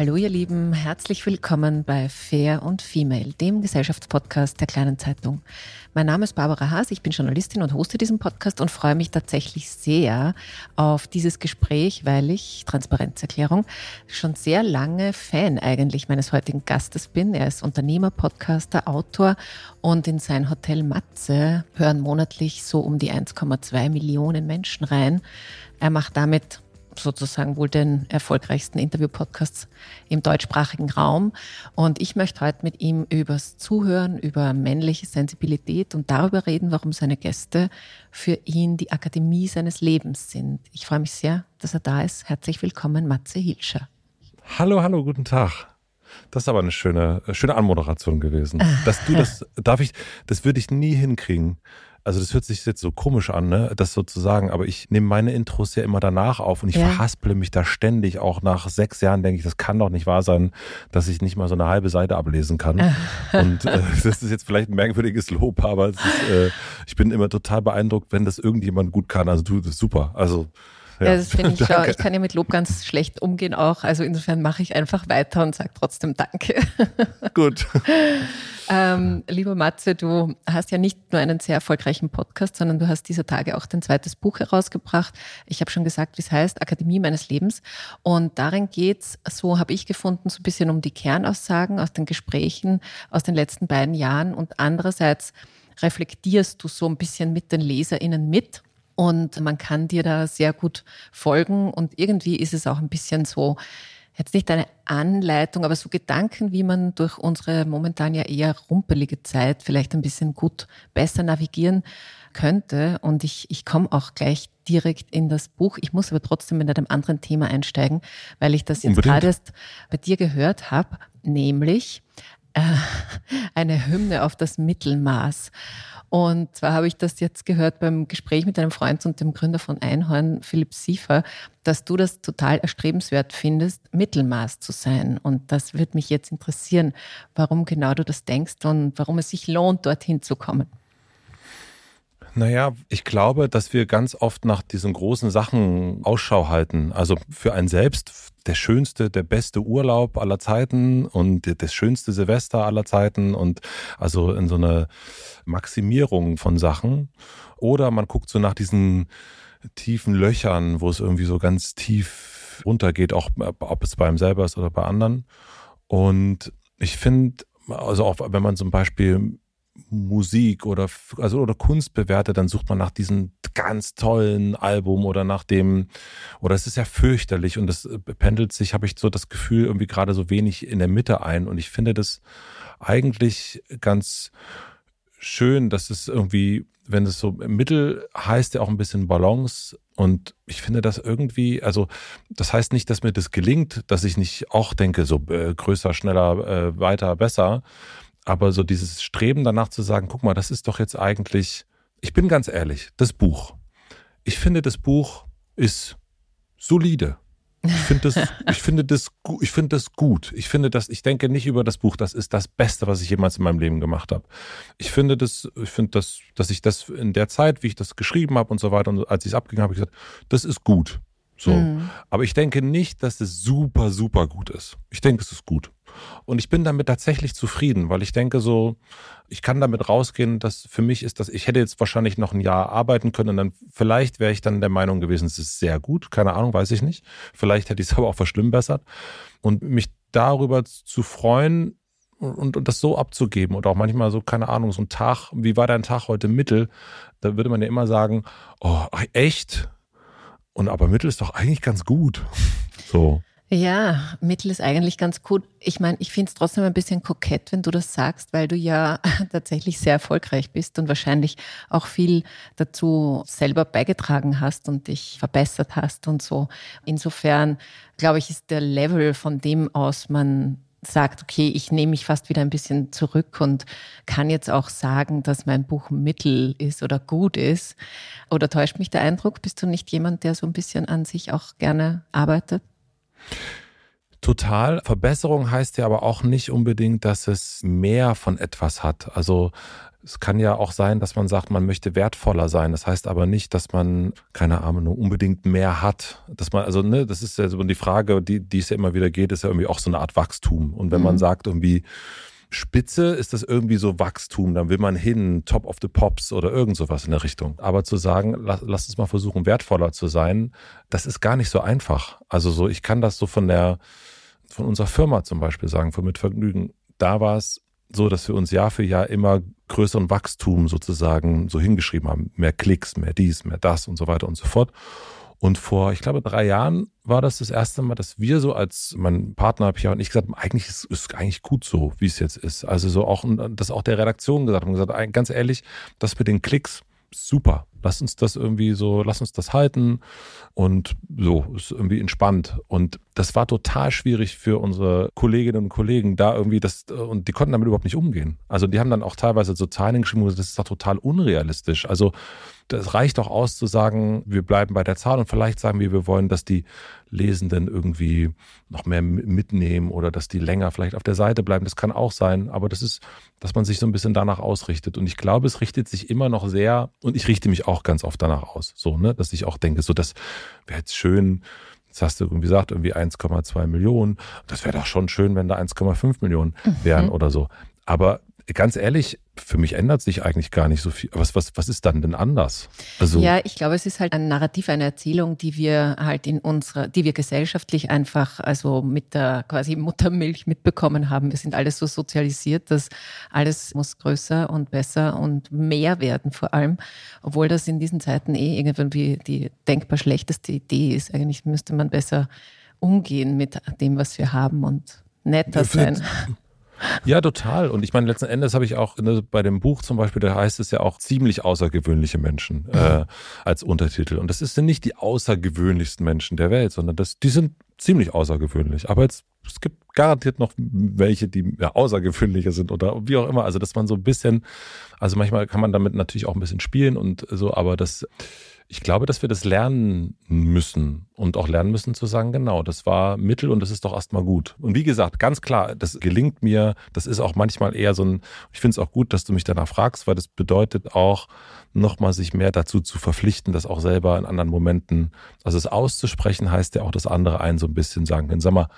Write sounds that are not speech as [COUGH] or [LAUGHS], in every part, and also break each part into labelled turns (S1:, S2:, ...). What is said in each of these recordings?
S1: Hallo ihr Lieben, herzlich willkommen bei Fair und Female, dem Gesellschaftspodcast der kleinen Zeitung. Mein Name ist Barbara Haas, ich bin Journalistin und hoste diesen Podcast und freue mich tatsächlich sehr auf dieses Gespräch, weil ich, Transparenzerklärung, schon sehr lange Fan eigentlich meines heutigen Gastes bin. Er ist Unternehmer, Podcaster, Autor und in sein Hotel Matze hören monatlich so um die 1,2 Millionen Menschen rein. Er macht damit sozusagen wohl den erfolgreichsten Interview-Podcasts im deutschsprachigen Raum. Und ich möchte heute mit ihm übers Zuhören, über männliche Sensibilität und darüber reden, warum seine Gäste für ihn die Akademie seines Lebens sind. Ich freue mich sehr, dass er da ist. Herzlich willkommen, Matze Hilscher.
S2: Hallo, hallo, guten Tag. Das ist aber eine schöne, schöne Anmoderation gewesen. [LAUGHS] Dass du das, darf ich, das würde ich nie hinkriegen also das hört sich jetzt so komisch an, ne, das sozusagen, aber ich nehme meine Intros ja immer danach auf und ich ja. verhasple mich da ständig. Auch nach sechs Jahren denke ich, das kann doch nicht wahr sein, dass ich nicht mal so eine halbe Seite ablesen kann. [LAUGHS] und äh, das ist jetzt vielleicht ein merkwürdiges Lob, aber ist, äh, ich bin immer total beeindruckt, wenn das irgendjemand gut kann. Also du, das ist super. Also
S1: ja, das finde [LAUGHS] ich auch. Ich kann ja mit Lob ganz schlecht umgehen auch. Also insofern mache ich einfach weiter und sage trotzdem Danke. [LAUGHS]
S2: Gut.
S1: ähm, lieber Matze, du hast ja nicht nur einen sehr erfolgreichen Podcast, sondern du hast dieser Tage auch dein zweites Buch herausgebracht. Ich habe schon gesagt, wie es heißt, Akademie meines Lebens. Und darin geht's, so habe ich gefunden, so ein bisschen um die Kernaussagen aus den Gesprächen aus den letzten beiden Jahren. Und andererseits reflektierst du so ein bisschen mit den LeserInnen mit und man kann dir da sehr gut folgen. Und irgendwie ist es auch ein bisschen so, jetzt nicht eine Anleitung, aber so Gedanken, wie man durch unsere momentan ja eher rumpelige Zeit vielleicht ein bisschen gut besser navigieren könnte. Und ich, ich komme auch gleich direkt in das Buch. Ich muss aber trotzdem mit einem anderen Thema einsteigen, weil ich das jetzt gerade erst bei dir gehört habe, nämlich äh, [LAUGHS] eine Hymne auf das Mittelmaß. Und zwar habe ich das jetzt gehört beim Gespräch mit einem Freund und dem Gründer von Einhorn, Philipp Siefer, dass du das total erstrebenswert findest, Mittelmaß zu sein. Und das würde mich jetzt interessieren, warum genau du das denkst und warum es sich lohnt, dorthin zu kommen.
S2: Naja, ich glaube, dass wir ganz oft nach diesen großen Sachen Ausschau halten. Also für einen selbst der schönste, der beste Urlaub aller Zeiten und das schönste Silvester aller Zeiten und also in so eine Maximierung von Sachen. Oder man guckt so nach diesen tiefen Löchern, wo es irgendwie so ganz tief runtergeht, auch ob es bei einem selber ist oder bei anderen. Und ich finde, also auch wenn man zum Beispiel Musik oder, also, oder Kunst bewertet, dann sucht man nach diesem ganz tollen Album oder nach dem, oder es ist ja fürchterlich und das pendelt sich, habe ich so das Gefühl, irgendwie gerade so wenig in der Mitte ein. Und ich finde das eigentlich ganz schön, dass es irgendwie, wenn es so Mittel heißt, ja auch ein bisschen Balance. Und ich finde das irgendwie, also das heißt nicht, dass mir das gelingt, dass ich nicht auch denke, so äh, größer, schneller, äh, weiter, besser. Aber so dieses Streben danach zu sagen, guck mal, das ist doch jetzt eigentlich, ich bin ganz ehrlich, das Buch. Ich finde, das Buch ist solide. Ich finde das, [LAUGHS] ich finde das, ich finde das gut. Ich finde das, ich denke nicht über das Buch, das ist das Beste, was ich jemals in meinem Leben gemacht habe. Ich finde das, ich finde das, dass ich das in der Zeit, wie ich das geschrieben habe und so weiter, und als ich es abgegeben habe, ich gesagt, das ist gut. So. Mhm. Aber ich denke nicht, dass es super, super gut ist. Ich denke, es ist gut. Und ich bin damit tatsächlich zufrieden, weil ich denke so, ich kann damit rausgehen, dass für mich ist das, ich hätte jetzt wahrscheinlich noch ein Jahr arbeiten können und dann vielleicht wäre ich dann der Meinung gewesen, es ist sehr gut. Keine Ahnung, weiß ich nicht. Vielleicht hätte ich es [LAUGHS] aber auch verschlimmbessert. Und mich darüber zu freuen, und, und das so abzugeben und auch manchmal so, keine Ahnung, so ein Tag, wie war dein Tag heute Mittel? Da würde man ja immer sagen, oh, echt? Und aber Mittel ist doch eigentlich ganz gut. So.
S1: Ja, Mittel ist eigentlich ganz gut. Ich meine, ich finde es trotzdem ein bisschen kokett, wenn du das sagst, weil du ja [LAUGHS] tatsächlich sehr erfolgreich bist und wahrscheinlich auch viel dazu selber beigetragen hast und dich verbessert hast und so. Insofern, glaube ich, ist der Level, von dem aus man sagt, okay, ich nehme mich fast wieder ein bisschen zurück und kann jetzt auch sagen, dass mein Buch Mittel ist oder gut ist. Oder täuscht mich der Eindruck? Bist du nicht jemand, der so ein bisschen an sich auch gerne arbeitet?
S2: Total. Verbesserung heißt ja aber auch nicht unbedingt, dass es mehr von etwas hat. Also es kann ja auch sein, dass man sagt, man möchte wertvoller sein. Das heißt aber nicht, dass man, keine Ahnung, unbedingt mehr hat. Dass man, also, ne, das ist ja so die Frage, die, die es ja immer wieder geht, ist ja irgendwie auch so eine Art Wachstum. Und wenn mhm. man sagt, irgendwie, Spitze ist das irgendwie so Wachstum, dann will man hin, Top of the Pops oder irgend sowas in der Richtung. Aber zu sagen, lass, lass uns mal versuchen, wertvoller zu sein, das ist gar nicht so einfach. Also so, ich kann das so von der, von unserer Firma zum Beispiel sagen, von Mitvergnügen. Da war es so, dass wir uns Jahr für Jahr immer größeren Wachstum sozusagen so hingeschrieben haben. Mehr Klicks, mehr dies, mehr das und so weiter und so fort. Und vor, ich glaube, drei Jahren war das das erste Mal, dass wir so als mein Partner Pia und ich gesagt haben, eigentlich ist es eigentlich gut so, wie es jetzt ist. Also so auch, das auch der Redaktion gesagt haben, gesagt, ganz ehrlich, das mit den Klicks, super. Lass uns das irgendwie so, lass uns das halten und so, ist irgendwie entspannt. Und das war total schwierig für unsere Kolleginnen und Kollegen, da irgendwie das, und die konnten damit überhaupt nicht umgehen. Also die haben dann auch teilweise so Zahlen geschrieben, das ist doch total unrealistisch. Also das reicht doch aus zu sagen, wir bleiben bei der Zahl und vielleicht sagen wir, wir wollen, dass die Lesenden irgendwie noch mehr mitnehmen oder dass die länger vielleicht auf der Seite bleiben. Das kann auch sein, aber das ist, dass man sich so ein bisschen danach ausrichtet. Und ich glaube, es richtet sich immer noch sehr, und ich richte mich auch ganz oft danach aus, so, ne, dass ich auch denke, so, das wäre jetzt schön, Jetzt hast du irgendwie gesagt, irgendwie 1,2 Millionen. Das wäre doch schon schön, wenn da 1,5 Millionen wären mhm. oder so. Aber ganz ehrlich, für mich ändert sich eigentlich gar nicht so viel. Was, was, was ist dann denn anders?
S1: Also ja, ich glaube, es ist halt ein Narrativ, eine Erzählung, die wir halt in unserer, die wir gesellschaftlich einfach, also mit der quasi Muttermilch mitbekommen haben. Wir sind alles so sozialisiert, dass alles muss größer und besser und mehr werden vor allem, obwohl das in diesen Zeiten eh irgendwie die denkbar schlechteste Idee ist. Eigentlich müsste man besser umgehen mit dem, was wir haben und netter sein.
S2: Ja, total. Und ich meine, letzten Endes habe ich auch ne, bei dem Buch zum Beispiel, da heißt es ja auch ziemlich außergewöhnliche Menschen äh, als Untertitel. Und das sind nicht die außergewöhnlichsten Menschen der Welt, sondern das, die sind ziemlich außergewöhnlich. Aber jetzt, es gibt garantiert noch welche, die ja, außergewöhnlicher sind oder wie auch immer. Also, dass man so ein bisschen, also manchmal kann man damit natürlich auch ein bisschen spielen und so, aber das ich glaube, dass wir das lernen müssen und auch lernen müssen zu sagen, genau, das war Mittel und das ist doch erstmal gut. Und wie gesagt, ganz klar, das gelingt mir, das ist auch manchmal eher so ein, ich finde es auch gut, dass du mich danach fragst, weil das bedeutet auch, nochmal sich mehr dazu zu verpflichten, das auch selber in anderen Momenten, also es auszusprechen, heißt ja auch, dass andere einen so ein bisschen sagen können, sag mal,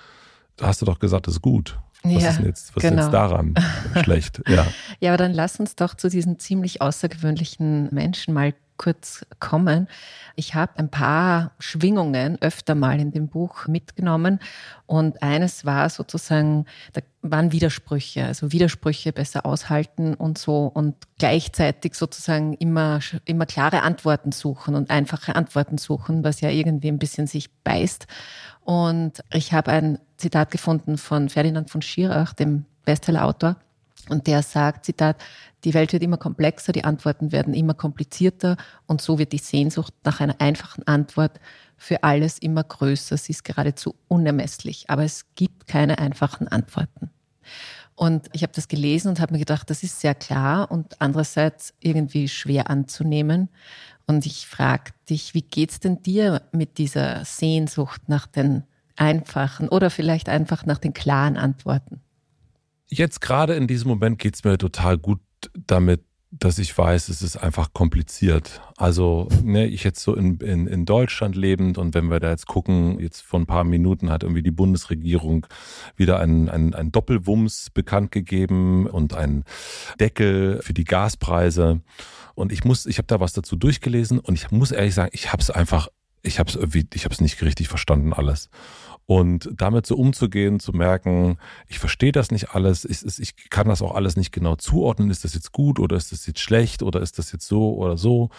S2: hast du doch gesagt, das ist gut. Was ja, ist jetzt, was genau. ist jetzt daran [LAUGHS] schlecht?
S1: Ja. ja, aber dann lass uns doch zu diesen ziemlich außergewöhnlichen Menschen mal kurz kommen. Ich habe ein paar Schwingungen öfter mal in dem Buch mitgenommen und eines war sozusagen, da waren Widersprüche, also Widersprüche besser aushalten und so und gleichzeitig sozusagen immer, immer klare Antworten suchen und einfache Antworten suchen, was ja irgendwie ein bisschen sich beißt. Und ich habe ein Zitat gefunden von Ferdinand von Schirach, dem Bestsellerautor. Und der sagt, Zitat, die Welt wird immer komplexer, die Antworten werden immer komplizierter und so wird die Sehnsucht nach einer einfachen Antwort für alles immer größer. Sie ist geradezu unermesslich, aber es gibt keine einfachen Antworten. Und ich habe das gelesen und habe mir gedacht, das ist sehr klar und andererseits irgendwie schwer anzunehmen. Und ich frage dich, wie geht's denn dir mit dieser Sehnsucht nach den einfachen oder vielleicht einfach nach den klaren Antworten?
S2: Jetzt gerade in diesem Moment geht es mir total gut damit, dass ich weiß, es ist einfach kompliziert. Also, ne, ich jetzt so in, in, in Deutschland lebend und wenn wir da jetzt gucken, jetzt vor ein paar Minuten hat irgendwie die Bundesregierung wieder einen, einen, einen Doppelwumms bekannt gegeben und einen Deckel für die Gaspreise. Und ich muss, ich habe da was dazu durchgelesen und ich muss ehrlich sagen, ich habe es einfach, ich habe es irgendwie, ich habe es nicht richtig verstanden alles. Und damit so umzugehen, zu merken, ich verstehe das nicht alles, ich, ich kann das auch alles nicht genau zuordnen, ist das jetzt gut oder ist das jetzt schlecht oder ist das jetzt so oder so.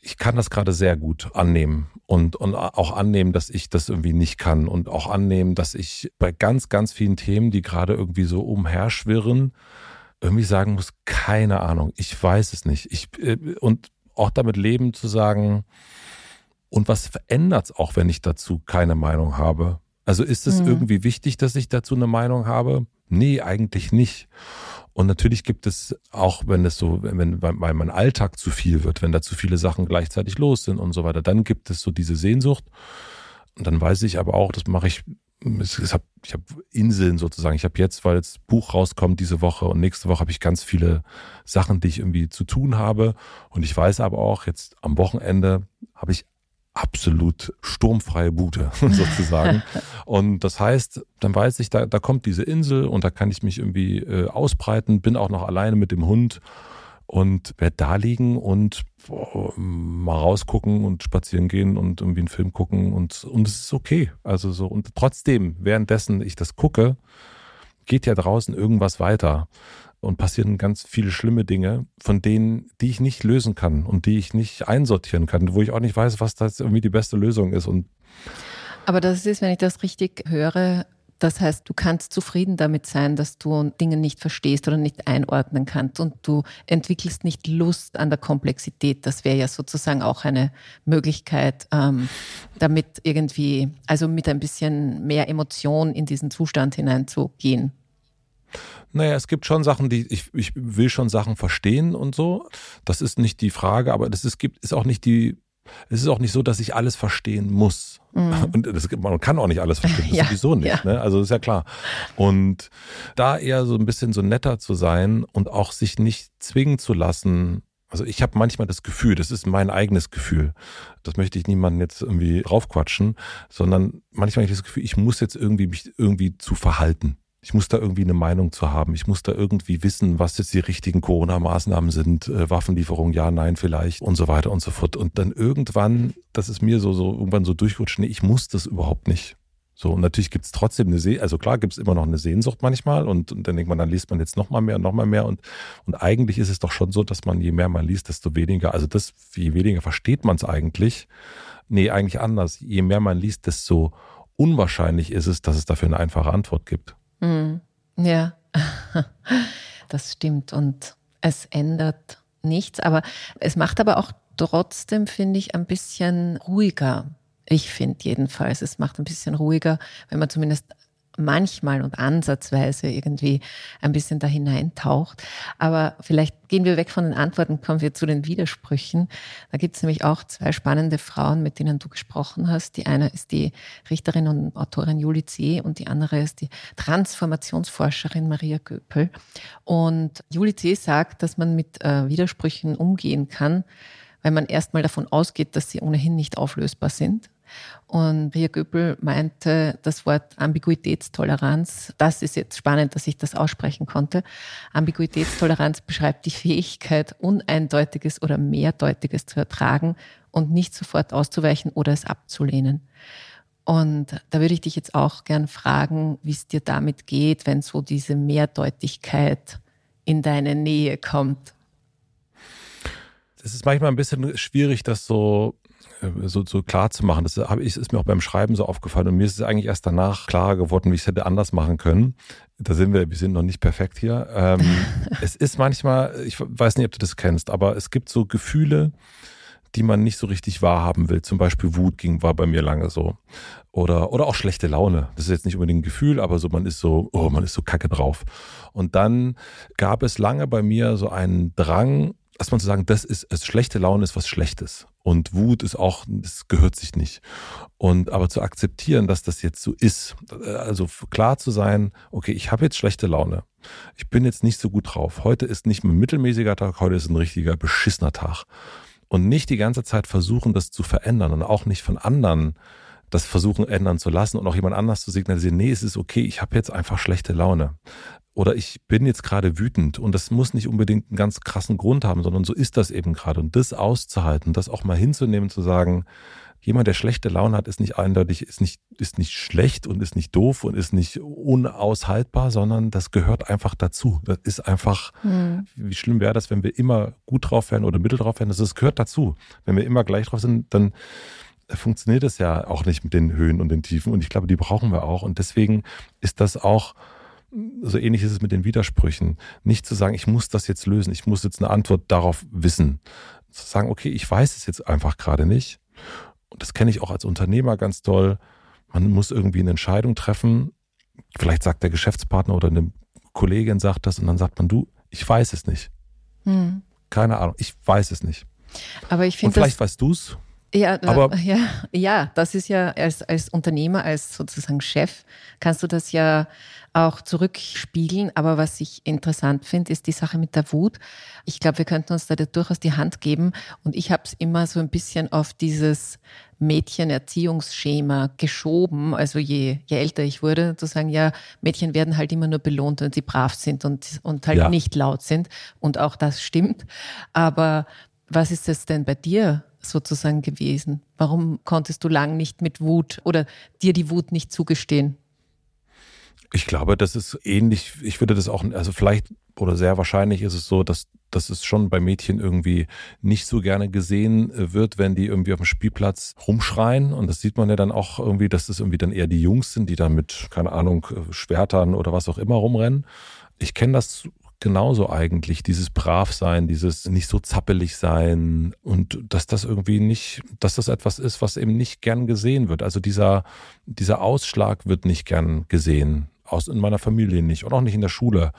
S2: Ich kann das gerade sehr gut annehmen und, und auch annehmen, dass ich das irgendwie nicht kann und auch annehmen, dass ich bei ganz, ganz vielen Themen, die gerade irgendwie so umherschwirren, irgendwie sagen muss, keine Ahnung, ich weiß es nicht. Ich, äh, und auch damit leben zu sagen, und was verändert es auch, wenn ich dazu keine Meinung habe? Also ist es mhm. irgendwie wichtig, dass ich dazu eine Meinung habe? Nee, eigentlich nicht. Und natürlich gibt es auch, wenn es so, wenn, weil mein Alltag zu viel wird, wenn da zu viele Sachen gleichzeitig los sind und so weiter, dann gibt es so diese Sehnsucht. Und dann weiß ich aber auch, das mache ich, ich habe ich hab Inseln sozusagen. Ich habe jetzt, weil das Buch rauskommt diese Woche und nächste Woche habe ich ganz viele Sachen, die ich irgendwie zu tun habe. Und ich weiß aber auch, jetzt am Wochenende habe ich absolut sturmfreie Bude [LAUGHS] sozusagen. und das heißt, dann weiß ich, da, da kommt diese Insel und da kann ich mich irgendwie äh, ausbreiten, bin auch noch alleine mit dem Hund und werde da liegen und boah, mal rausgucken und spazieren gehen und irgendwie einen Film gucken und, und es ist okay. Also so, und trotzdem, währenddessen ich das gucke, geht ja draußen irgendwas weiter und passieren ganz viele schlimme Dinge, von denen, die ich nicht lösen kann und die ich nicht einsortieren kann, wo ich auch nicht weiß, was das irgendwie die beste Lösung ist. Und
S1: Aber das ist, wenn ich das richtig höre, das heißt, du kannst zufrieden damit sein, dass du Dinge nicht verstehst oder nicht einordnen kannst und du entwickelst nicht Lust an der Komplexität. Das wäre ja sozusagen auch eine Möglichkeit, ähm, damit irgendwie, also mit ein bisschen mehr Emotion in diesen Zustand hineinzugehen.
S2: Naja, es gibt schon Sachen, die ich, ich will schon Sachen verstehen und so. Das ist nicht die Frage, aber das ist, gibt, ist auch nicht die, es ist auch nicht so, dass ich alles verstehen muss. Mhm. [LAUGHS] Und das, man kann auch nicht alles verstehen, [LAUGHS] ja, sowieso nicht. Ja. Ne? Also ist ja klar. Und da eher so ein bisschen so netter zu sein und auch sich nicht zwingen zu lassen, also ich habe manchmal das Gefühl, das ist mein eigenes Gefühl. Das möchte ich niemandem jetzt irgendwie draufquatschen, sondern manchmal habe ich das Gefühl, ich muss jetzt irgendwie mich irgendwie zu verhalten. Ich muss da irgendwie eine Meinung zu haben. Ich muss da irgendwie wissen, was jetzt die richtigen Corona-Maßnahmen sind. Äh, Waffenlieferung, ja, nein, vielleicht und so weiter und so fort. Und dann irgendwann, das ist mir so, so irgendwann so durchrutscht, nee, ich muss das überhaupt nicht. So, und natürlich gibt es trotzdem eine Sehnsucht, also klar gibt es immer noch eine Sehnsucht manchmal und, und dann denkt man, dann liest man jetzt noch mal mehr und noch mal mehr und, und eigentlich ist es doch schon so, dass man, je mehr man liest, desto weniger, also das, je weniger versteht man es eigentlich. Nee, eigentlich anders. Je mehr man liest, desto unwahrscheinlich ist es, dass es dafür eine einfache Antwort gibt.
S1: Mhm. Ja, [LAUGHS] das stimmt. Und es ändert nichts, aber es macht aber auch trotzdem, finde ich, ein bisschen ruhiger. Ich finde jedenfalls, es macht ein bisschen ruhiger, wenn man zumindest manchmal und ansatzweise irgendwie ein bisschen da hineintaucht. Aber vielleicht gehen wir weg von den Antworten, kommen wir zu den Widersprüchen. Da gibt es nämlich auch zwei spannende Frauen, mit denen du gesprochen hast. Die eine ist die Richterin und Autorin Julie C. und die andere ist die Transformationsforscherin Maria Göpel. Und Julie C. sagt, dass man mit äh, Widersprüchen umgehen kann, weil man erstmal davon ausgeht, dass sie ohnehin nicht auflösbar sind und Ria Göppel meinte, das Wort Ambiguitätstoleranz, das ist jetzt spannend, dass ich das aussprechen konnte. Ambiguitätstoleranz beschreibt die Fähigkeit, Uneindeutiges oder Mehrdeutiges zu ertragen und nicht sofort auszuweichen oder es abzulehnen. Und da würde ich dich jetzt auch gern fragen, wie es dir damit geht, wenn so diese Mehrdeutigkeit in deine Nähe kommt.
S2: Es ist manchmal ein bisschen schwierig, das so so, so klar zu machen. Das ist mir auch beim Schreiben so aufgefallen und mir ist es eigentlich erst danach klarer geworden, wie ich es hätte anders machen können. Da sind wir, wir sind noch nicht perfekt hier. Ähm, [LAUGHS] es ist manchmal, ich weiß nicht, ob du das kennst, aber es gibt so Gefühle, die man nicht so richtig wahrhaben will. Zum Beispiel Wut ging, war bei mir lange so. Oder, oder auch schlechte Laune. Das ist jetzt nicht unbedingt ein Gefühl, aber so, man ist so, oh, man ist so kacke drauf. Und dann gab es lange bei mir so einen Drang, erstmal zu sagen, das ist, also schlechte Laune ist was Schlechtes. Und Wut ist auch, das gehört sich nicht. Und aber zu akzeptieren, dass das jetzt so ist, also klar zu sein, okay, ich habe jetzt schlechte Laune. Ich bin jetzt nicht so gut drauf. Heute ist nicht ein mittelmäßiger Tag, heute ist ein richtiger beschissener Tag. Und nicht die ganze Zeit versuchen, das zu verändern und auch nicht von anderen das versuchen ändern zu lassen und auch jemand anders zu signalisieren, nee, es ist okay, ich habe jetzt einfach schlechte Laune oder ich bin jetzt gerade wütend und das muss nicht unbedingt einen ganz krassen Grund haben, sondern so ist das eben gerade. Und das auszuhalten, das auch mal hinzunehmen, zu sagen, jemand, der schlechte Laune hat, ist nicht eindeutig, ist nicht, ist nicht schlecht und ist nicht doof und ist nicht unaushaltbar, sondern das gehört einfach dazu. Das ist einfach, mhm. wie schlimm wäre das, wenn wir immer gut drauf wären oder mittel drauf wären? Das, das gehört dazu. Wenn wir immer gleich drauf sind, dann funktioniert es ja auch nicht mit den Höhen und den Tiefen. Und ich glaube, die brauchen wir auch. Und deswegen ist das auch so ähnlich ist es mit den Widersprüchen. Nicht zu sagen, ich muss das jetzt lösen, ich muss jetzt eine Antwort darauf wissen. Zu sagen, okay, ich weiß es jetzt einfach gerade nicht. Und das kenne ich auch als Unternehmer ganz toll. Man muss irgendwie eine Entscheidung treffen. Vielleicht sagt der Geschäftspartner oder eine Kollegin sagt das und dann sagt man, du, ich weiß es nicht. Hm. Keine Ahnung, ich weiß es nicht.
S1: Aber ich finde.
S2: Und vielleicht weißt du es.
S1: Ja, aber ja, ja, das ist ja als, als Unternehmer, als sozusagen Chef, kannst du das ja auch zurückspiegeln. Aber was ich interessant finde, ist die Sache mit der Wut. Ich glaube, wir könnten uns da durchaus die Hand geben. Und ich habe es immer so ein bisschen auf dieses Mädchenerziehungsschema geschoben. Also je, je älter ich wurde, zu sagen, ja, Mädchen werden halt immer nur belohnt, wenn sie brav sind und, und halt ja. nicht laut sind. Und auch das stimmt. Aber was ist es denn bei dir sozusagen gewesen? Warum konntest du lang nicht mit Wut oder dir die Wut nicht zugestehen?
S2: Ich glaube, das ist ähnlich. Ich würde das auch, also vielleicht oder sehr wahrscheinlich ist es so, dass, dass es schon bei Mädchen irgendwie nicht so gerne gesehen äh, wird, wenn die irgendwie auf dem Spielplatz rumschreien. Und das sieht man ja dann auch irgendwie, dass das irgendwie dann eher die Jungs sind, die da mit, keine Ahnung, äh, Schwertern oder was auch immer rumrennen. Ich kenne das genauso eigentlich, dieses Bravsein, dieses nicht so zappelig sein und dass das irgendwie nicht, dass das etwas ist, was eben nicht gern gesehen wird. Also dieser, dieser Ausschlag wird nicht gern gesehen aus in meiner Familie nicht und auch nicht in der Schule.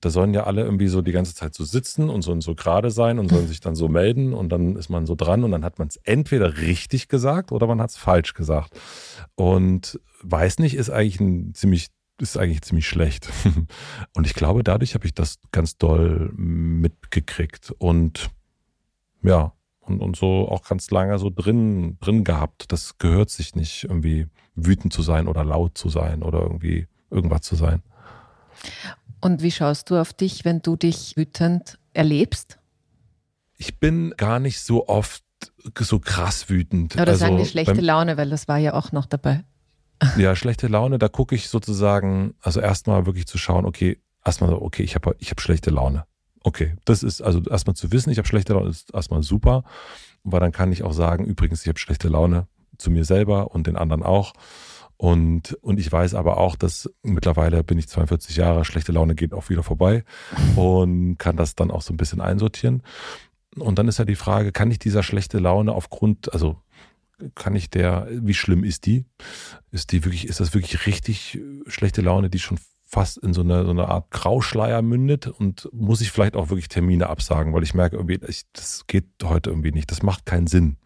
S2: Da sollen ja alle irgendwie so die ganze Zeit so sitzen und so, so gerade sein und sollen [LAUGHS] sich dann so melden und dann ist man so dran und dann hat man es entweder richtig gesagt oder man hat es falsch gesagt. Und weiß nicht, ist eigentlich ein ziemlich ist eigentlich ziemlich schlecht. [LAUGHS] Und ich glaube, dadurch habe ich das ganz doll mitgekriegt und ja, und, und so auch ganz lange so drin, drin gehabt. Das gehört sich nicht, irgendwie wütend zu sein oder laut zu sein oder irgendwie irgendwas zu sein.
S1: Und wie schaust du auf dich, wenn du dich wütend erlebst?
S2: Ich bin gar nicht so oft so krass wütend.
S1: Oder also, sagen die schlechte Laune, weil das war ja auch noch dabei.
S2: Ja, schlechte Laune, da gucke ich sozusagen, also erstmal wirklich zu schauen, okay, erstmal so, okay, ich habe ich hab schlechte Laune. Okay, das ist also erstmal zu wissen, ich habe schlechte Laune, ist erstmal super, weil dann kann ich auch sagen, übrigens, ich habe schlechte Laune zu mir selber und den anderen auch. Und, und ich weiß aber auch, dass mittlerweile bin ich 42 Jahre, schlechte Laune geht auch wieder vorbei und kann das dann auch so ein bisschen einsortieren. Und dann ist ja die Frage, kann ich dieser schlechte Laune aufgrund, also kann ich der, wie schlimm ist die? Ist die wirklich, ist das wirklich richtig schlechte Laune, die schon fast in so eine, so eine Art Grauschleier mündet? Und muss ich vielleicht auch wirklich Termine absagen, weil ich merke irgendwie, ich, das geht heute irgendwie nicht. Das macht keinen Sinn,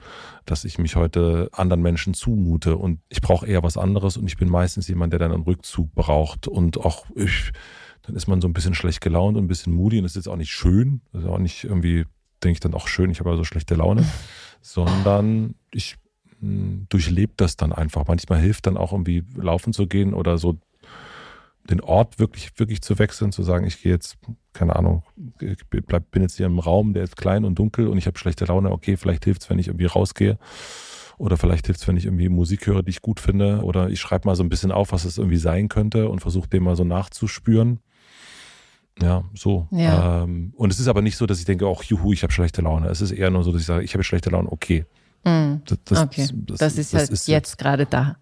S2: dass ich mich heute anderen Menschen zumute. Und ich brauche eher was anderes. Und ich bin meistens jemand, der dann einen Rückzug braucht. Und auch ich, dann ist man so ein bisschen schlecht gelaunt und ein bisschen moody. Und das ist jetzt auch nicht schön, das ist auch nicht irgendwie, denke ich dann auch schön, ich habe also schlechte Laune, [LAUGHS] sondern ich durchlebt das dann einfach. Manchmal hilft dann auch irgendwie laufen zu gehen oder so den Ort wirklich, wirklich zu wechseln, zu sagen, ich gehe jetzt, keine Ahnung, ich bleib, bin jetzt hier im Raum, der ist klein und dunkel und ich habe schlechte Laune. Okay, vielleicht hilft es, wenn ich irgendwie rausgehe. Oder vielleicht hilft es, wenn ich irgendwie Musik höre, die ich gut finde. Oder ich schreibe mal so ein bisschen auf, was es irgendwie sein könnte und versuche dem mal so nachzuspüren. Ja, so. Ja. Ähm, und es ist aber nicht so, dass ich denke, auch juhu, ich habe schlechte Laune. Es ist eher nur so, dass ich sage, ich habe schlechte Laune, okay.
S1: Mhm. Das, das, okay, das, das, ist halt ist jetzt gerade da.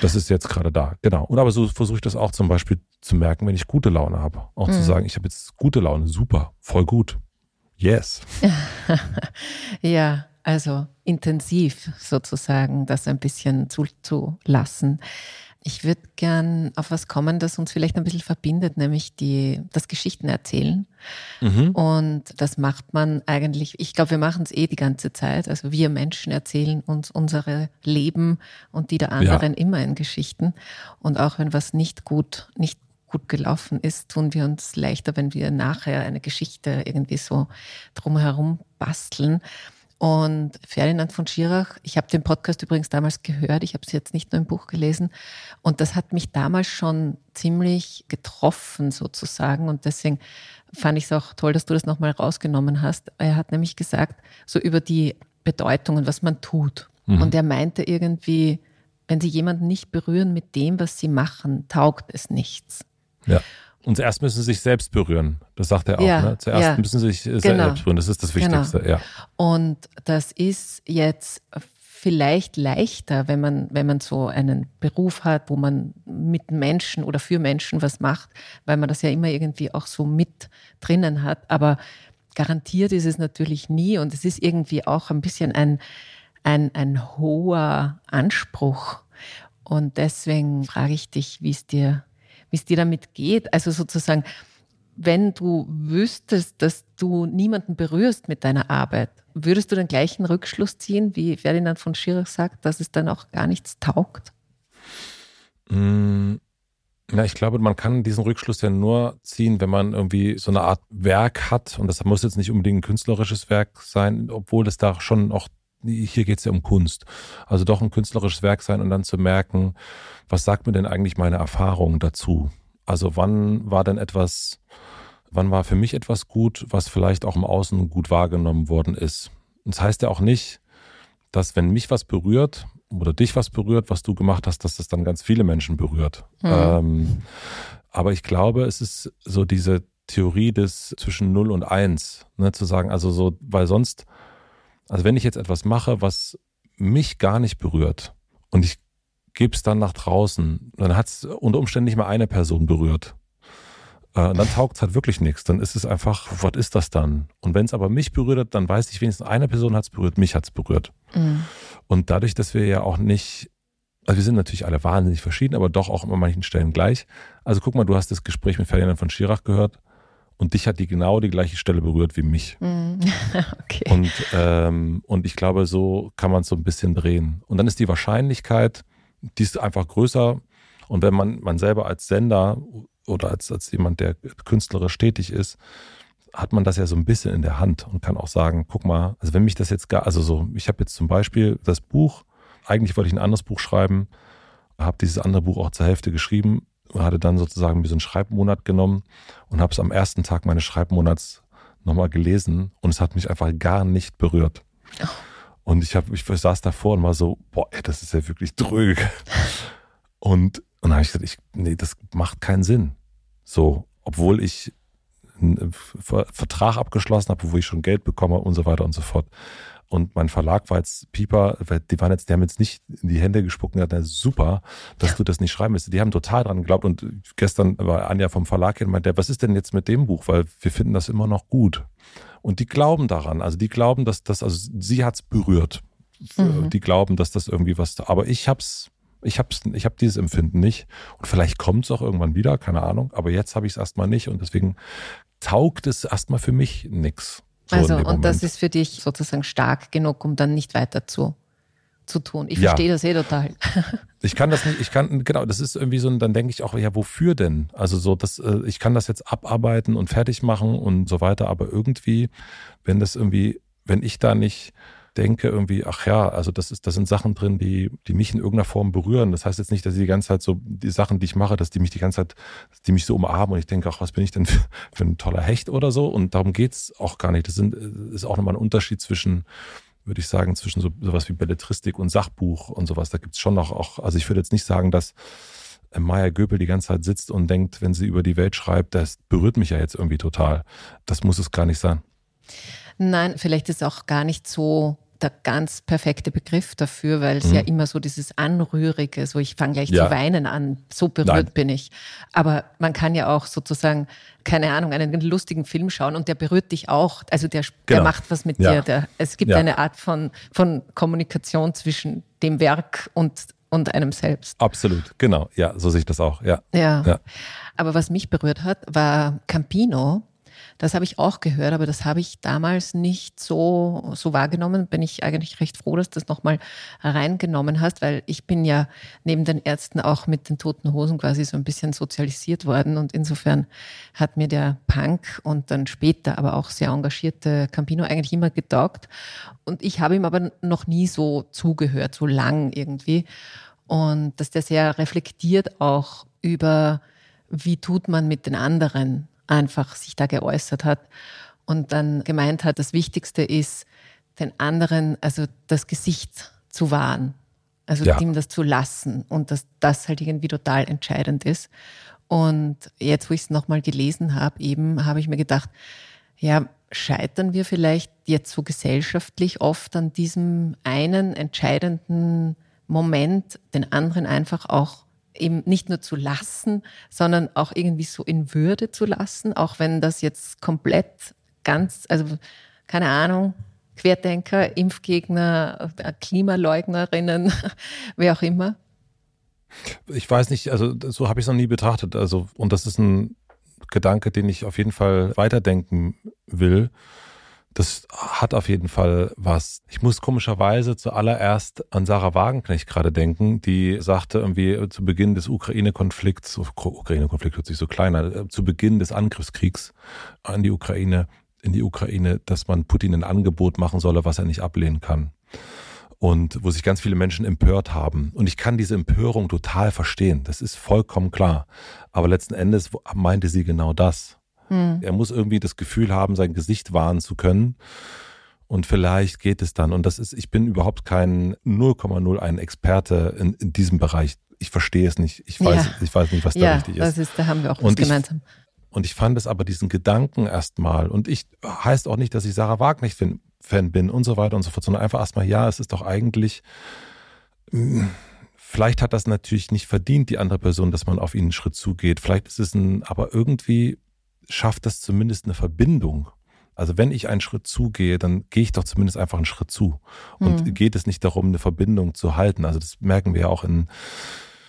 S2: Das ist jetzt gerade da, genau. Und aber so versuche ich das auch zum Beispiel zu merken, wenn ich gute Laune habe. Auch mhm. zu sagen, ich habe jetzt gute Laune, super, voll gut. Yes. [LAUGHS]
S1: ja, also intensiv sozusagen das ein bisschen zuzulassen. Ich würde gern auf was kommen, das uns vielleicht ein bisschen verbindet, nämlich die, das Geschichten erzählen. Mhm. Und das macht man eigentlich, ich glaube, wir machen es eh die ganze Zeit. Also wir Menschen erzählen uns unsere Leben und die der anderen ja. immer in Geschichten. Und auch wenn was nicht gut, nicht gut gelaufen ist, tun wir uns leichter, wenn wir nachher eine Geschichte irgendwie so drumherum basteln. Und Ferdinand von Schirach, ich habe den Podcast übrigens damals gehört, ich habe es jetzt nicht nur im Buch gelesen. Und das hat mich damals schon ziemlich getroffen sozusagen. Und deswegen fand ich es auch toll, dass du das nochmal rausgenommen hast. Er hat nämlich gesagt, so über die Bedeutungen, was man tut. Mhm. Und er meinte irgendwie, wenn sie jemanden nicht berühren mit dem, was sie machen, taugt es nichts.
S2: Ja. Und zuerst müssen sie sich selbst berühren. Das sagt er auch. Ja, ne? Zuerst ja. müssen sie sich genau. selbst berühren. Das ist das. Wichtigste. Genau. Ja.
S1: Und das ist jetzt vielleicht leichter, wenn man, wenn man so einen Beruf hat, wo man mit Menschen oder für Menschen was macht, weil man das ja immer irgendwie auch so mit drinnen hat. Aber garantiert ist es natürlich nie und es ist irgendwie auch ein bisschen ein, ein, ein hoher Anspruch. Und deswegen frage ich dich, wie es dir wie es dir damit geht. Also sozusagen, wenn du wüsstest, dass du niemanden berührst mit deiner Arbeit, würdest du den gleichen Rückschluss ziehen, wie Ferdinand von Schirach sagt, dass es dann auch gar nichts taugt?
S2: Mm, ja, ich glaube, man kann diesen Rückschluss ja nur ziehen, wenn man irgendwie so eine Art Werk hat. Und das muss jetzt nicht unbedingt ein künstlerisches Werk sein, obwohl es da schon auch hier geht es ja um Kunst. Also doch ein künstlerisches Werk sein und dann zu merken, was sagt mir denn eigentlich meine Erfahrung dazu? Also wann war denn etwas, wann war für mich etwas gut, was vielleicht auch im Außen gut wahrgenommen worden ist? Und das heißt ja auch nicht, dass wenn mich was berührt oder dich was berührt, was du gemacht hast, dass das dann ganz viele Menschen berührt. Mhm. Ähm, aber ich glaube, es ist so diese Theorie des zwischen 0 und 1, ne, zu sagen, also so, weil sonst also wenn ich jetzt etwas mache, was mich gar nicht berührt und ich gebe es dann nach draußen, dann hat es unter Umständen nicht mal eine Person berührt. Äh, dann taugt es halt wirklich nichts. Dann ist es einfach, was ist das dann? Und wenn es aber mich berührt, dann weiß ich wenigstens, eine Person hat es berührt, mich hat es berührt. Mhm. Und dadurch, dass wir ja auch nicht, also wir sind natürlich alle wahnsinnig verschieden, aber doch auch an manchen Stellen gleich. Also guck mal, du hast das Gespräch mit Ferdinand von Schirach gehört und dich hat die genau die gleiche Stelle berührt wie mich. Mm. [LAUGHS] okay. Und, ähm, und ich glaube, so kann man es so ein bisschen drehen. Und dann ist die Wahrscheinlichkeit, die ist einfach größer. Und wenn man, man selber als Sender oder als, als jemand, der künstlerisch tätig ist, hat man das ja so ein bisschen in der Hand und kann auch sagen, guck mal, also wenn mich das jetzt gar, also so, ich habe jetzt zum Beispiel das Buch, eigentlich wollte ich ein anderes Buch schreiben, habe dieses andere Buch auch zur Hälfte geschrieben, hatte dann sozusagen mir so einen Schreibmonat genommen und habe es am ersten Tag meines Schreibmonats nochmal gelesen und es hat mich einfach gar nicht berührt. Oh. Und ich, hab, ich saß davor und war so, boah, ey, das ist ja wirklich dröge. Und, und dann habe ich gesagt, ich, nee, das macht keinen Sinn. So, obwohl ich einen Vertrag abgeschlossen habe, wo ich schon Geld bekomme und so weiter und so fort. Und mein Verlag war jetzt Pieper, die waren jetzt, die haben jetzt nicht in die Hände gespuckt und gesagt, super, dass ja. du das nicht schreiben willst. Die haben total dran geglaubt. Und gestern war Anja vom Verlag hin und meinte, was ist denn jetzt mit dem Buch? Weil wir finden das immer noch gut. Und die glauben daran. Also die glauben, dass das, also sie hat's berührt. Mhm. Die glauben, dass das irgendwie was, aber ich hab's, ich hab's, ich hab dieses Empfinden nicht. Und vielleicht kommt es auch irgendwann wieder, keine Ahnung. Aber jetzt habe ich es erstmal nicht. Und deswegen taugt es erstmal für mich nix.
S1: So also, und das ist für dich sozusagen stark genug, um dann nicht weiter zu, zu tun. Ich ja. verstehe das eh total. [LAUGHS]
S2: Ich kann das nicht, ich kann, genau, das ist irgendwie so, dann denke ich auch, ja, wofür denn? Also so, das, äh, ich kann das jetzt abarbeiten und fertig machen und so weiter, aber irgendwie, wenn das irgendwie, wenn ich da nicht denke irgendwie, ach ja, also das ist, das sind Sachen drin, die, die mich in irgendeiner Form berühren. Das heißt jetzt nicht, dass die ganze Zeit so, die Sachen, die ich mache, dass die mich die ganze Zeit, die mich so umarmen und ich denke, ach, was bin ich denn [LAUGHS] für, für ein toller Hecht oder so? Und darum geht's auch gar nicht. Das sind, ist auch nochmal ein Unterschied zwischen, würde ich sagen, zwischen so, sowas wie Belletristik und Sachbuch und sowas. Da gibt's schon noch auch, also ich würde jetzt nicht sagen, dass Maya Göpel die ganze Zeit sitzt und denkt, wenn sie über die Welt schreibt, das berührt mich ja jetzt irgendwie total. Das muss es gar nicht sein.
S1: Nein, vielleicht ist auch gar nicht so der ganz perfekte Begriff dafür, weil es mhm. ja immer so dieses Anrührige, so ich fange gleich ja. zu weinen an, so berührt Nein. bin ich. Aber man kann ja auch sozusagen, keine Ahnung, einen lustigen Film schauen und der berührt dich auch. Also der, genau. der macht was mit ja. dir. Der, es gibt ja. eine Art von, von Kommunikation zwischen dem Werk und und einem selbst.
S2: Absolut, genau. Ja, so sehe ich das auch. Ja.
S1: ja. ja. Aber was mich berührt hat, war Campino. Das habe ich auch gehört, aber das habe ich damals nicht so, so wahrgenommen. Bin ich eigentlich recht froh, dass du das nochmal reingenommen hast, weil ich bin ja neben den Ärzten auch mit den toten Hosen quasi so ein bisschen sozialisiert worden. Und insofern hat mir der Punk und dann später aber auch sehr engagierte Campino eigentlich immer getaugt. Und ich habe ihm aber noch nie so zugehört, so lang irgendwie. Und dass der sehr reflektiert auch über wie tut man mit den anderen einfach sich da geäußert hat und dann gemeint hat, das Wichtigste ist, den anderen, also das Gesicht zu wahren, also ja. ihm das zu lassen und dass das halt irgendwie total entscheidend ist. Und jetzt, wo ich es nochmal gelesen habe, eben habe ich mir gedacht, ja, scheitern wir vielleicht jetzt so gesellschaftlich oft an diesem einen entscheidenden Moment, den anderen einfach auch eben nicht nur zu lassen, sondern auch irgendwie so in Würde zu lassen, auch wenn das jetzt komplett ganz, also keine Ahnung, Querdenker, Impfgegner, Klimaleugnerinnen, [LAUGHS] wer auch immer?
S2: Ich weiß nicht, also so habe ich es noch nie betrachtet. Also, und das ist ein Gedanke, den ich auf jeden Fall weiterdenken will das hat auf jeden Fall was. Ich muss komischerweise zuallererst an Sarah Wagenknecht gerade denken, die sagte irgendwie zu Beginn des Ukraine-Konflikts, Ukraine-Konflikt hört sich so kleiner, äh, zu Beginn des Angriffskriegs an die Ukraine, in die Ukraine, dass man Putin ein Angebot machen solle, was er nicht ablehnen kann. Und wo sich ganz viele Menschen empört haben. Und ich kann diese Empörung total verstehen. Das ist vollkommen klar. Aber letzten Endes meinte sie genau das. Hm. Er muss irgendwie das Gefühl haben, sein Gesicht wahren zu können. Und vielleicht geht es dann. Und das ist, ich bin überhaupt kein 0,01 Experte in, in, diesem Bereich. Ich verstehe es nicht. Ich weiß, ja. ich weiß nicht, was da ja, richtig ist.
S1: Das ist, da haben wir auch was gemeinsam.
S2: Und ich fand es aber diesen Gedanken erstmal, und ich heißt auch nicht, dass ich Sarah Wagner Fan bin und so weiter und so fort, sondern einfach erstmal, ja, es ist doch eigentlich, hm, vielleicht hat das natürlich nicht verdient, die andere Person, dass man auf ihn einen Schritt zugeht. Vielleicht ist es ein, aber irgendwie schafft das zumindest eine Verbindung. Also wenn ich einen Schritt zugehe, dann gehe ich doch zumindest einfach einen Schritt zu. Und mhm. geht es nicht darum, eine Verbindung zu halten. Also das merken wir ja auch in,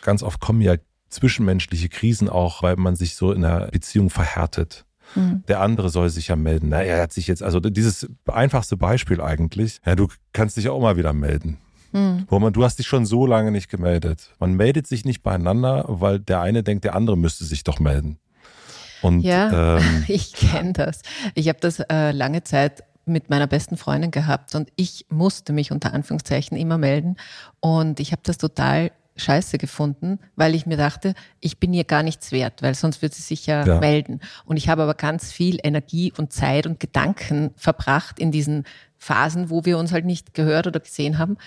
S2: ganz oft kommen ja zwischenmenschliche Krisen auch, weil man sich so in einer Beziehung verhärtet. Mhm. Der andere soll sich ja melden. Na, er hat sich jetzt, also dieses einfachste Beispiel eigentlich, ja, du kannst dich auch mal wieder melden. Mhm. Wo man, du hast dich schon so lange nicht gemeldet. Man meldet sich nicht beieinander, weil der eine denkt, der andere müsste sich doch melden.
S1: Und, ja, ähm, [LAUGHS] ich kenne das. Ich habe das äh, lange Zeit mit meiner besten Freundin gehabt und ich musste mich unter Anführungszeichen immer melden und ich habe das total scheiße gefunden, weil ich mir dachte, ich bin ihr gar nichts wert, weil sonst wird sie sich ja, ja, melden. Und ich habe aber ganz viel Energie und Zeit und Gedanken verbracht in diesen Phasen, wo wir uns halt nicht gehört oder gesehen haben.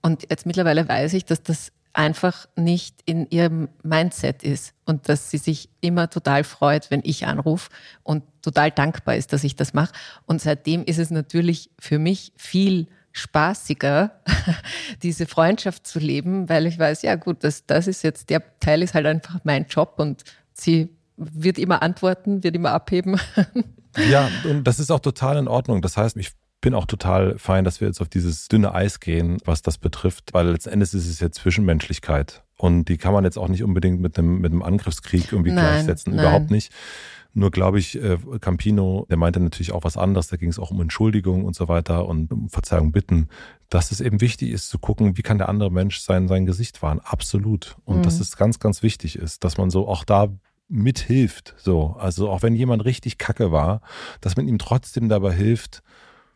S1: Und jetzt mittlerweile weiß ich, dass das einfach nicht in ihrem Mindset ist und dass sie sich immer total freut, wenn ich anrufe und total dankbar ist, dass ich das mache. Und seitdem ist es natürlich für mich viel spaßiger, [LAUGHS] diese Freundschaft zu leben, weil ich weiß, ja gut, das, das ist jetzt, der Teil ist halt einfach mein Job und sie wird immer antworten, wird immer abheben. [LAUGHS]
S2: Ja, und das ist auch total in Ordnung. Das heißt, ich bin auch total fein, dass wir jetzt auf dieses dünne Eis gehen, was das betrifft, weil letzten Endes ist es ja Zwischenmenschlichkeit. Und die kann man jetzt auch nicht unbedingt mit einem, mit einem Angriffskrieg irgendwie nein, gleichsetzen. Nein. Überhaupt nicht. Nur glaube ich, äh, Campino, der meinte natürlich auch was anderes. Da ging es auch um Entschuldigung und so weiter und um Verzeihung bitten. Dass es eben wichtig ist zu gucken, wie kann der andere Mensch sein, sein Gesicht wahren. Absolut. Und mhm. dass es ganz, ganz wichtig ist, dass man so auch da mithilft. So, also auch wenn jemand richtig kacke war, dass man ihm trotzdem dabei hilft,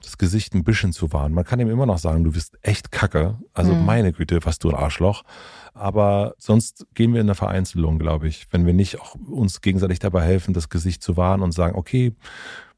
S2: das Gesicht ein bisschen zu wahren. Man kann ihm immer noch sagen, du bist echt kacke. Also mhm. meine Güte, was du ein Arschloch. Aber sonst gehen wir in eine Vereinzelung, glaube ich, wenn wir nicht auch uns gegenseitig dabei helfen, das Gesicht zu wahren und sagen, okay,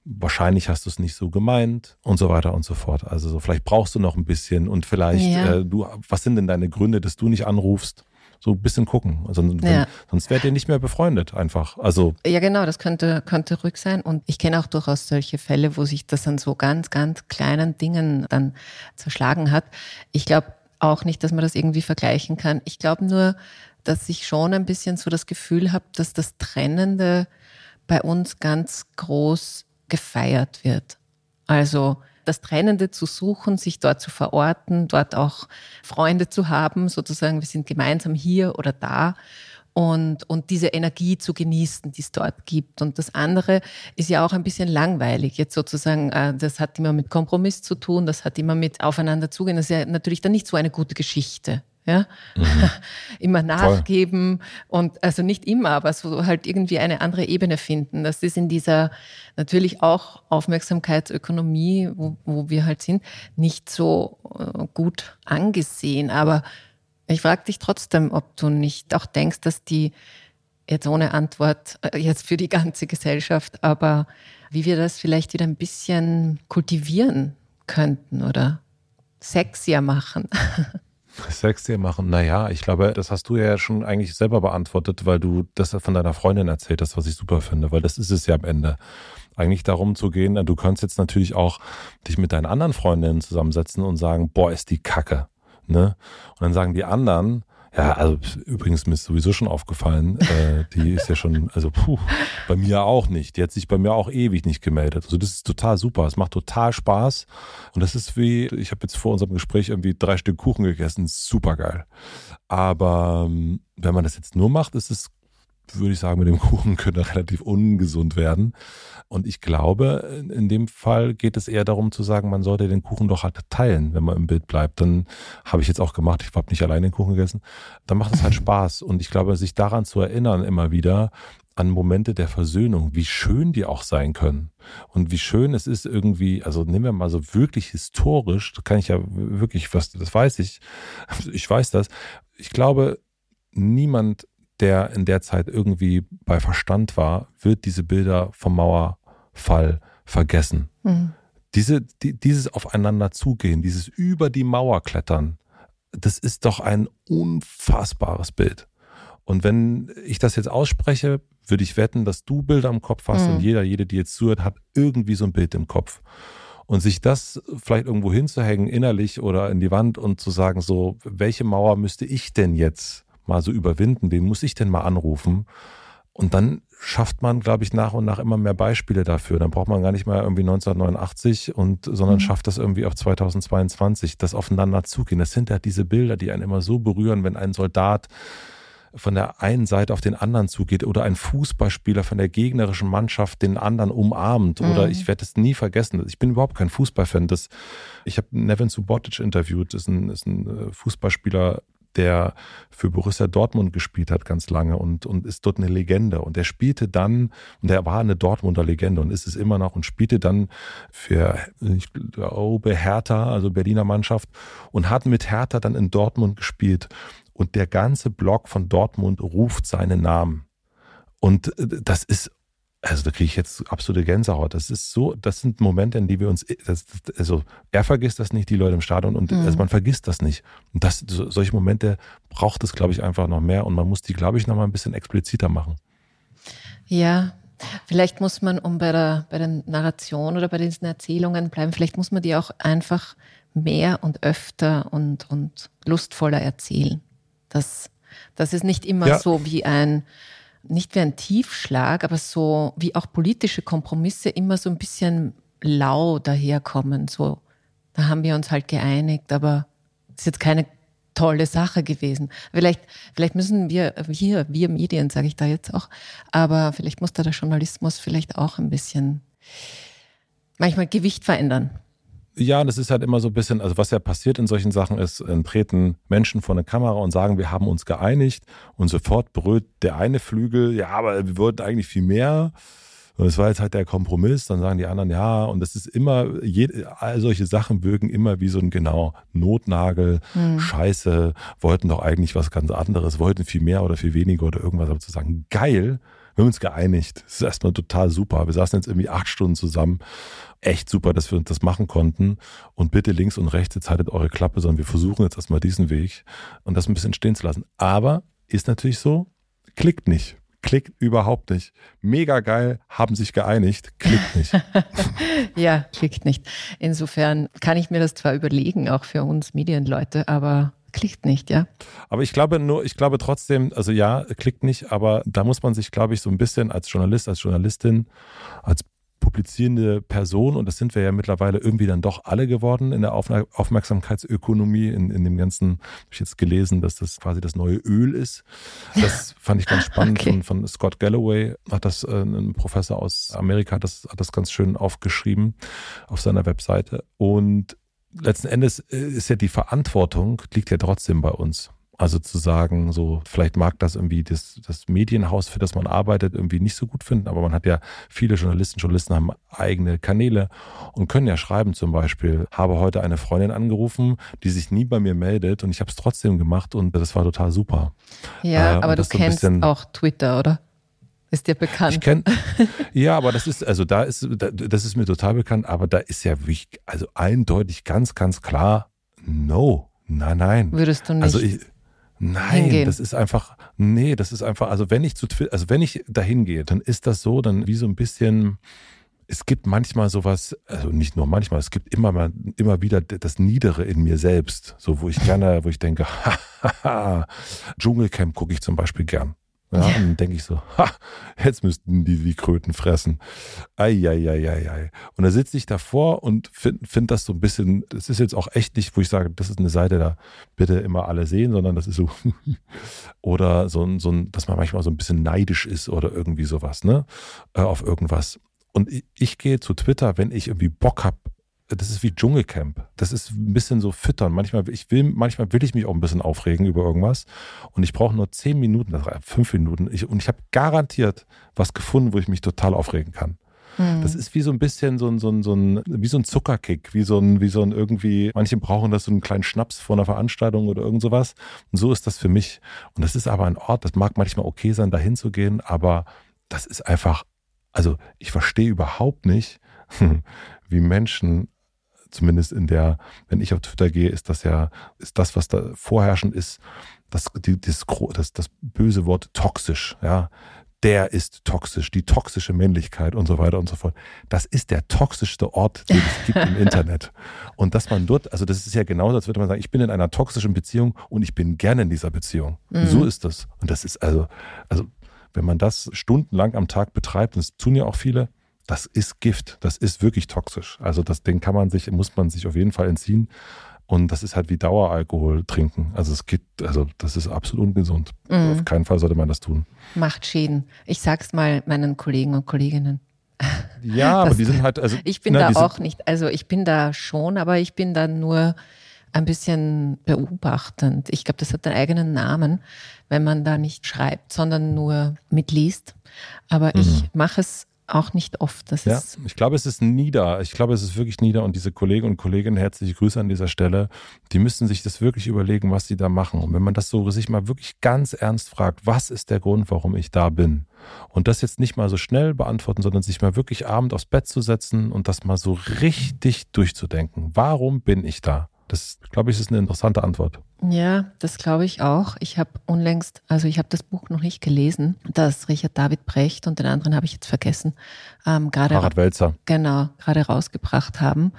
S2: wahrscheinlich hast du es nicht so gemeint und so weiter und so fort. Also so, vielleicht brauchst du noch ein bisschen und vielleicht, ja. äh, du, was sind denn deine Gründe, dass du nicht anrufst? So ein bisschen gucken. Also, wenn, ja. Sonst wärt ihr nicht mehr befreundet einfach. Also
S1: ja, genau, das könnte, könnte ruhig sein. Und ich kenne auch durchaus solche Fälle, wo sich das an so ganz, ganz kleinen Dingen dann zerschlagen hat. Ich glaube auch nicht, dass man das irgendwie vergleichen kann. Ich glaube nur, dass ich schon ein bisschen so das Gefühl habe, dass das Trennende bei uns ganz groß gefeiert wird. Also das Trennende zu suchen, sich dort zu verorten, dort auch Freunde zu haben, sozusagen, wir sind gemeinsam hier oder da und, und diese Energie zu genießen, die es dort gibt. Und das andere ist ja auch ein bisschen langweilig. Jetzt sozusagen, äh, das hat immer mit Kompromiss zu tun, das hat immer mit aufeinander zugehen. Das ist ja natürlich dann nicht so eine gute Geschichte. Ja, mhm. [LAUGHS] immer nachgeben Voll. und also nicht immer, aber so halt irgendwie eine andere Ebene finden. Das ist in dieser natürlich auch Aufmerksamkeitsökonomie, wo, wo wir halt sind, nicht so äh, gut angesehen. Aber ich frage dich trotzdem, ob du nicht auch denkst, dass die, jetzt ohne Antwort, äh, jetzt für die ganze Gesellschaft, aber wie wir das vielleicht wieder ein bisschen kultivieren könnten oder sexier machen. [LAUGHS]
S2: Sexier machen, naja, ich glaube, das hast du ja schon eigentlich selber beantwortet, weil du das von deiner Freundin erzählt hast, was ich super finde, weil das ist es ja am Ende. Eigentlich darum zu gehen, du kannst jetzt natürlich auch dich mit deinen anderen Freundinnen zusammensetzen und sagen, boah, ist die Kacke. Ne? Und dann sagen die anderen, ja, also übrigens mir ist sowieso schon aufgefallen, äh, die ist ja schon, also puh, bei mir auch nicht. Die hat sich bei mir auch ewig nicht gemeldet. Also das ist total super. Es macht total Spaß. Und das ist wie, ich habe jetzt vor unserem Gespräch irgendwie drei Stück Kuchen gegessen, super geil. Aber ähm, wenn man das jetzt nur macht, ist es würde ich sagen, mit dem [LAUGHS] Kuchen könnte relativ ungesund werden. Und ich glaube, in dem Fall geht es eher darum zu sagen, man sollte den Kuchen doch halt teilen, wenn man im Bild bleibt. Dann habe ich jetzt auch gemacht, ich habe nicht allein den Kuchen gegessen. Dann macht es halt [LAUGHS] Spaß. Und ich glaube, sich daran zu erinnern immer wieder, an Momente der Versöhnung, wie schön die auch sein können. Und wie schön es ist irgendwie, also nehmen wir mal so wirklich historisch, da kann ich ja wirklich, was, das weiß ich, [LAUGHS] ich weiß das. Ich glaube, niemand der in der Zeit irgendwie bei Verstand war, wird diese Bilder vom Mauerfall vergessen. Mhm. Diese, die, dieses Aufeinander zugehen, dieses über die Mauer klettern, das ist doch ein unfassbares Bild. Und wenn ich das jetzt ausspreche, würde ich wetten, dass du Bilder im Kopf hast mhm. und jeder, jede, die jetzt zuhört, hat irgendwie so ein Bild im Kopf. Und sich das vielleicht irgendwo hinzuhängen, innerlich oder in die Wand und zu sagen, so, welche Mauer müsste ich denn jetzt mal so überwinden? Wen muss ich denn mal anrufen? Und dann schafft man, glaube ich, nach und nach immer mehr Beispiele dafür. Dann braucht man gar nicht mehr irgendwie 1989 und, sondern mhm. schafft das irgendwie auf 2022, das aufeinander zugehen. Das sind ja diese Bilder, die einen immer so berühren, wenn ein Soldat von der einen Seite auf den anderen zugeht oder ein Fußballspieler von der gegnerischen Mannschaft den anderen umarmt mhm. oder ich werde es nie vergessen. Ich bin überhaupt kein Fußballfan. Das, ich habe Nevin Subotic interviewt, das ist ein, ist ein äh, Fußballspieler der für Borussia Dortmund gespielt hat ganz lange und, und ist dort eine Legende. Und der spielte dann, und er war eine Dortmunder Legende und ist es immer noch und spielte dann für, ich glaube, Hertha, also Berliner Mannschaft, und hat mit Hertha dann in Dortmund gespielt. Und der ganze Block von Dortmund ruft seinen Namen. Und das ist also da kriege ich jetzt absolute Gänsehaut. Das ist so, das sind Momente, in die wir uns, das, also er vergisst das nicht, die Leute im Stadion und mhm. also man vergisst das nicht. Und das, so, solche Momente braucht es, glaube ich, einfach noch mehr und man muss die, glaube ich, noch mal ein bisschen expliziter machen.
S1: Ja, vielleicht muss man, um bei der, bei der Narration oder bei diesen Erzählungen bleiben, vielleicht muss man die auch einfach mehr und öfter und, und lustvoller erzählen. Das, das ist nicht immer ja. so wie ein, nicht wie ein Tiefschlag, aber so wie auch politische Kompromisse immer so ein bisschen lau daherkommen. So, da haben wir uns halt geeinigt, aber es ist jetzt keine tolle Sache gewesen. Vielleicht, vielleicht müssen wir, hier, wir Medien, sage ich da jetzt auch, aber vielleicht muss da der Journalismus vielleicht auch ein bisschen manchmal Gewicht verändern.
S2: Ja, das ist halt immer so ein bisschen, also was ja passiert in solchen Sachen ist, dann treten Menschen vor eine Kamera und sagen, wir haben uns geeinigt und sofort berührt der eine Flügel, ja, aber wir wollten eigentlich viel mehr. Und es war jetzt halt der Kompromiss, dann sagen die anderen ja. Und das ist immer, jede, all solche Sachen wirken immer wie so ein genau Notnagel, mhm. Scheiße, wollten doch eigentlich was ganz anderes, wollten viel mehr oder viel weniger oder irgendwas. Aber zu sagen, geil, wir haben uns geeinigt. Das ist erstmal total super. Wir saßen jetzt irgendwie acht Stunden zusammen. Echt super, dass wir uns das machen konnten. Und bitte links und rechts, jetzt haltet eure Klappe, sondern wir versuchen jetzt erstmal diesen Weg und das ein bisschen stehen zu lassen. Aber ist natürlich so, klickt nicht. Klickt überhaupt nicht. Mega geil, haben sich geeinigt, klickt nicht. [LAUGHS] [LAUGHS]
S1: ja, klickt nicht. Insofern kann ich mir das zwar überlegen, auch für uns Medienleute, aber klickt nicht, ja.
S2: Aber ich glaube nur, ich glaube trotzdem, also ja, klickt nicht, aber da muss man sich, glaube ich, so ein bisschen als Journalist, als Journalistin, als publizierende Person und das sind wir ja mittlerweile irgendwie dann doch alle geworden in der Aufmerksamkeitsökonomie, in, in dem ganzen, habe ich jetzt gelesen, dass das quasi das neue Öl ist. Das [LAUGHS] fand ich ganz spannend okay. von, von Scott Galloway, hat das, äh, ein Professor aus Amerika, hat das, hat das ganz schön aufgeschrieben auf seiner Webseite und letzten Endes äh, ist ja die Verantwortung, liegt ja trotzdem bei uns. Also zu sagen, so, vielleicht mag das irgendwie das, das Medienhaus, für das man arbeitet, irgendwie nicht so gut finden, aber man hat ja viele Journalisten, Journalisten haben eigene Kanäle und können ja schreiben zum Beispiel, habe heute eine Freundin angerufen, die sich nie bei mir meldet und ich habe es trotzdem gemacht und das war total super.
S1: Ja, äh, aber du kennst so auch Twitter, oder? Ist dir bekannt?
S2: Kenn, ja, aber das ist, also da ist, das ist mir total bekannt, aber da ist ja wirklich, also eindeutig ganz, ganz klar, no. Nein, nein.
S1: Würdest du nicht?
S2: Also ich, Nein, hingehen. das ist einfach, nee, das ist einfach, also wenn ich zu Twitter, also wenn ich dahin gehe, dann ist das so, dann wie so ein bisschen, es gibt manchmal sowas, also nicht nur manchmal, es gibt immer mal, immer wieder das Niedere in mir selbst, so wo ich gerne, wo ich denke, [LAUGHS] haha, Dschungelcamp gucke ich zum Beispiel gern. Ja, und dann denke ich so, ha, jetzt müssten die die Kröten fressen. Eieieiei. Und da sitze ich davor und finde find das so ein bisschen, das ist jetzt auch echt nicht, wo ich sage, das ist eine Seite, da bitte immer alle sehen, sondern das ist so, [LAUGHS] oder so ein, so ein, dass man manchmal so ein bisschen neidisch ist oder irgendwie sowas, ne, äh, auf irgendwas. Und ich, ich gehe zu Twitter, wenn ich irgendwie Bock habe, das ist wie Dschungelcamp. Das ist ein bisschen so füttern. Manchmal, ich will, manchmal will ich mich auch ein bisschen aufregen über irgendwas. Und ich brauche nur zehn Minuten, fünf Minuten. Ich, und ich habe garantiert was gefunden, wo ich mich total aufregen kann. Mhm. Das ist wie so ein bisschen so ein, so ein, so ein, wie so ein Zuckerkick, wie so ein, wie so ein irgendwie, manche brauchen das so einen kleinen Schnaps vor einer Veranstaltung oder irgend sowas. Und so ist das für mich. Und das ist aber ein Ort, das mag manchmal okay sein, dahin zu gehen, aber das ist einfach, also ich verstehe überhaupt nicht, [LAUGHS] wie Menschen zumindest in der, wenn ich auf Twitter gehe, ist das ja, ist das, was da vorherrschend ist, das, die, das, das, das böse Wort toxisch, ja. Der ist toxisch, die toxische Männlichkeit und so weiter und so fort. Das ist der toxischste Ort, den es gibt im [LAUGHS] Internet. Und dass man dort, also das ist ja genauso, als würde man sagen, ich bin in einer toxischen Beziehung und ich bin gerne in dieser Beziehung. Mhm. So ist das. Und das ist also, also wenn man das stundenlang am Tag betreibt, und das tun ja auch viele, das ist Gift, das ist wirklich toxisch. Also das Ding kann man sich, muss man sich auf jeden Fall entziehen. Und das ist halt wie Daueralkohol trinken. Also es geht, also das ist absolut ungesund. Mhm. Auf keinen Fall sollte man das tun.
S1: Macht Schäden. Ich sag's mal meinen Kollegen und Kolleginnen.
S2: Ja, [LAUGHS] das, aber die sind halt, also.
S1: Ich bin na, da auch nicht, also ich bin da schon, aber ich bin da nur ein bisschen beobachtend. Ich glaube, das hat einen eigenen Namen, wenn man da nicht schreibt, sondern nur mitliest. Aber mhm. ich mache es auch nicht oft. Das
S2: ja, ich glaube, es ist nieder. Ich glaube, es ist wirklich nieder. Und diese Kollegen und Kolleginnen, herzliche Grüße an dieser Stelle, die müssen sich das wirklich überlegen, was sie da machen. Und wenn man das so sich mal wirklich ganz ernst fragt, was ist der Grund, warum ich da bin? Und das jetzt nicht mal so schnell beantworten, sondern sich mal wirklich abend aufs Bett zu setzen und das mal so richtig durchzudenken. Warum bin ich da? Das, glaube ich, ist eine interessante Antwort.
S1: Ja, das glaube ich auch. Ich habe unlängst, also ich habe das Buch noch nicht gelesen, das Richard David Brecht und den anderen habe ich jetzt vergessen, ähm, gerade
S2: Harald Welzer.
S1: Genau, gerade rausgebracht haben.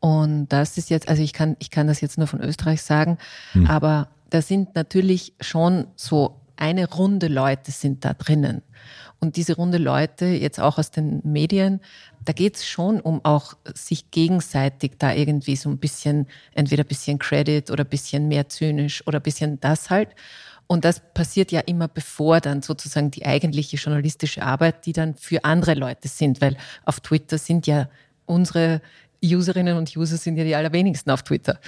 S1: Und das ist jetzt, also ich kann, ich kann das jetzt nur von Österreich sagen, hm. aber da sind natürlich schon so eine Runde Leute sind da drinnen. Und diese Runde Leute, jetzt auch aus den Medien, da geht es schon um auch sich gegenseitig da irgendwie so ein bisschen, entweder ein bisschen Credit oder ein bisschen mehr zynisch oder ein bisschen das halt. Und das passiert ja immer bevor dann sozusagen die eigentliche journalistische Arbeit, die dann für andere Leute sind, weil auf Twitter sind ja unsere Userinnen und User sind ja die allerwenigsten auf Twitter.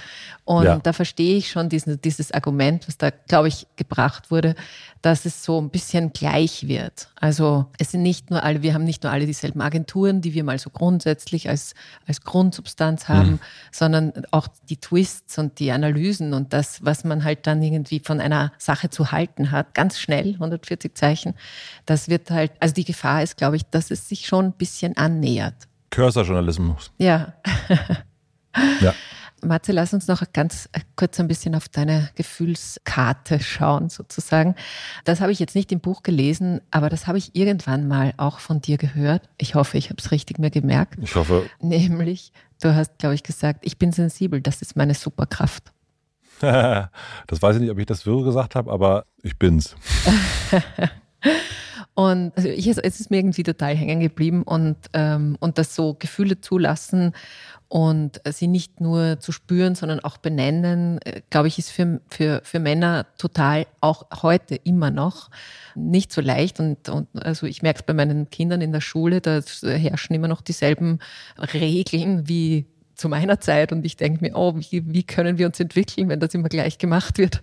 S1: Und ja. da verstehe ich schon diesen, dieses Argument, was da, glaube ich, gebracht wurde, dass es so ein bisschen gleich wird. Also es sind nicht nur alle, wir haben nicht nur alle dieselben Agenturen, die wir mal so grundsätzlich als, als Grundsubstanz haben, mhm. sondern auch die Twists und die Analysen und das, was man halt dann irgendwie von einer Sache zu halten hat, ganz schnell, 140 Zeichen, das wird halt, also die Gefahr ist, glaube ich, dass es sich schon ein bisschen annähert.
S2: Cursor-Journalismus.
S1: Ja. ja. [LAUGHS] Matze, lass uns noch ganz kurz ein bisschen auf deine Gefühlskarte schauen, sozusagen. Das habe ich jetzt nicht im Buch gelesen, aber das habe ich irgendwann mal auch von dir gehört. Ich hoffe, ich habe es richtig mir gemerkt.
S2: Ich hoffe.
S1: Nämlich, du hast, glaube ich, gesagt, ich bin sensibel, das ist meine Superkraft. [LAUGHS]
S2: das weiß ich nicht, ob ich das wirklich gesagt habe, aber ich bin's. [LAUGHS]
S1: Und also ich, es ist mir irgendwie total hängen geblieben und, ähm, und das so Gefühle zulassen und sie nicht nur zu spüren, sondern auch benennen, äh, glaube ich, ist für, für, für Männer total auch heute immer noch nicht so leicht. Und, und also ich merke es bei meinen Kindern in der Schule, da herrschen immer noch dieselben Regeln wie zu meiner Zeit und ich denke mir, oh, wie, wie können wir uns entwickeln, wenn das immer gleich gemacht wird.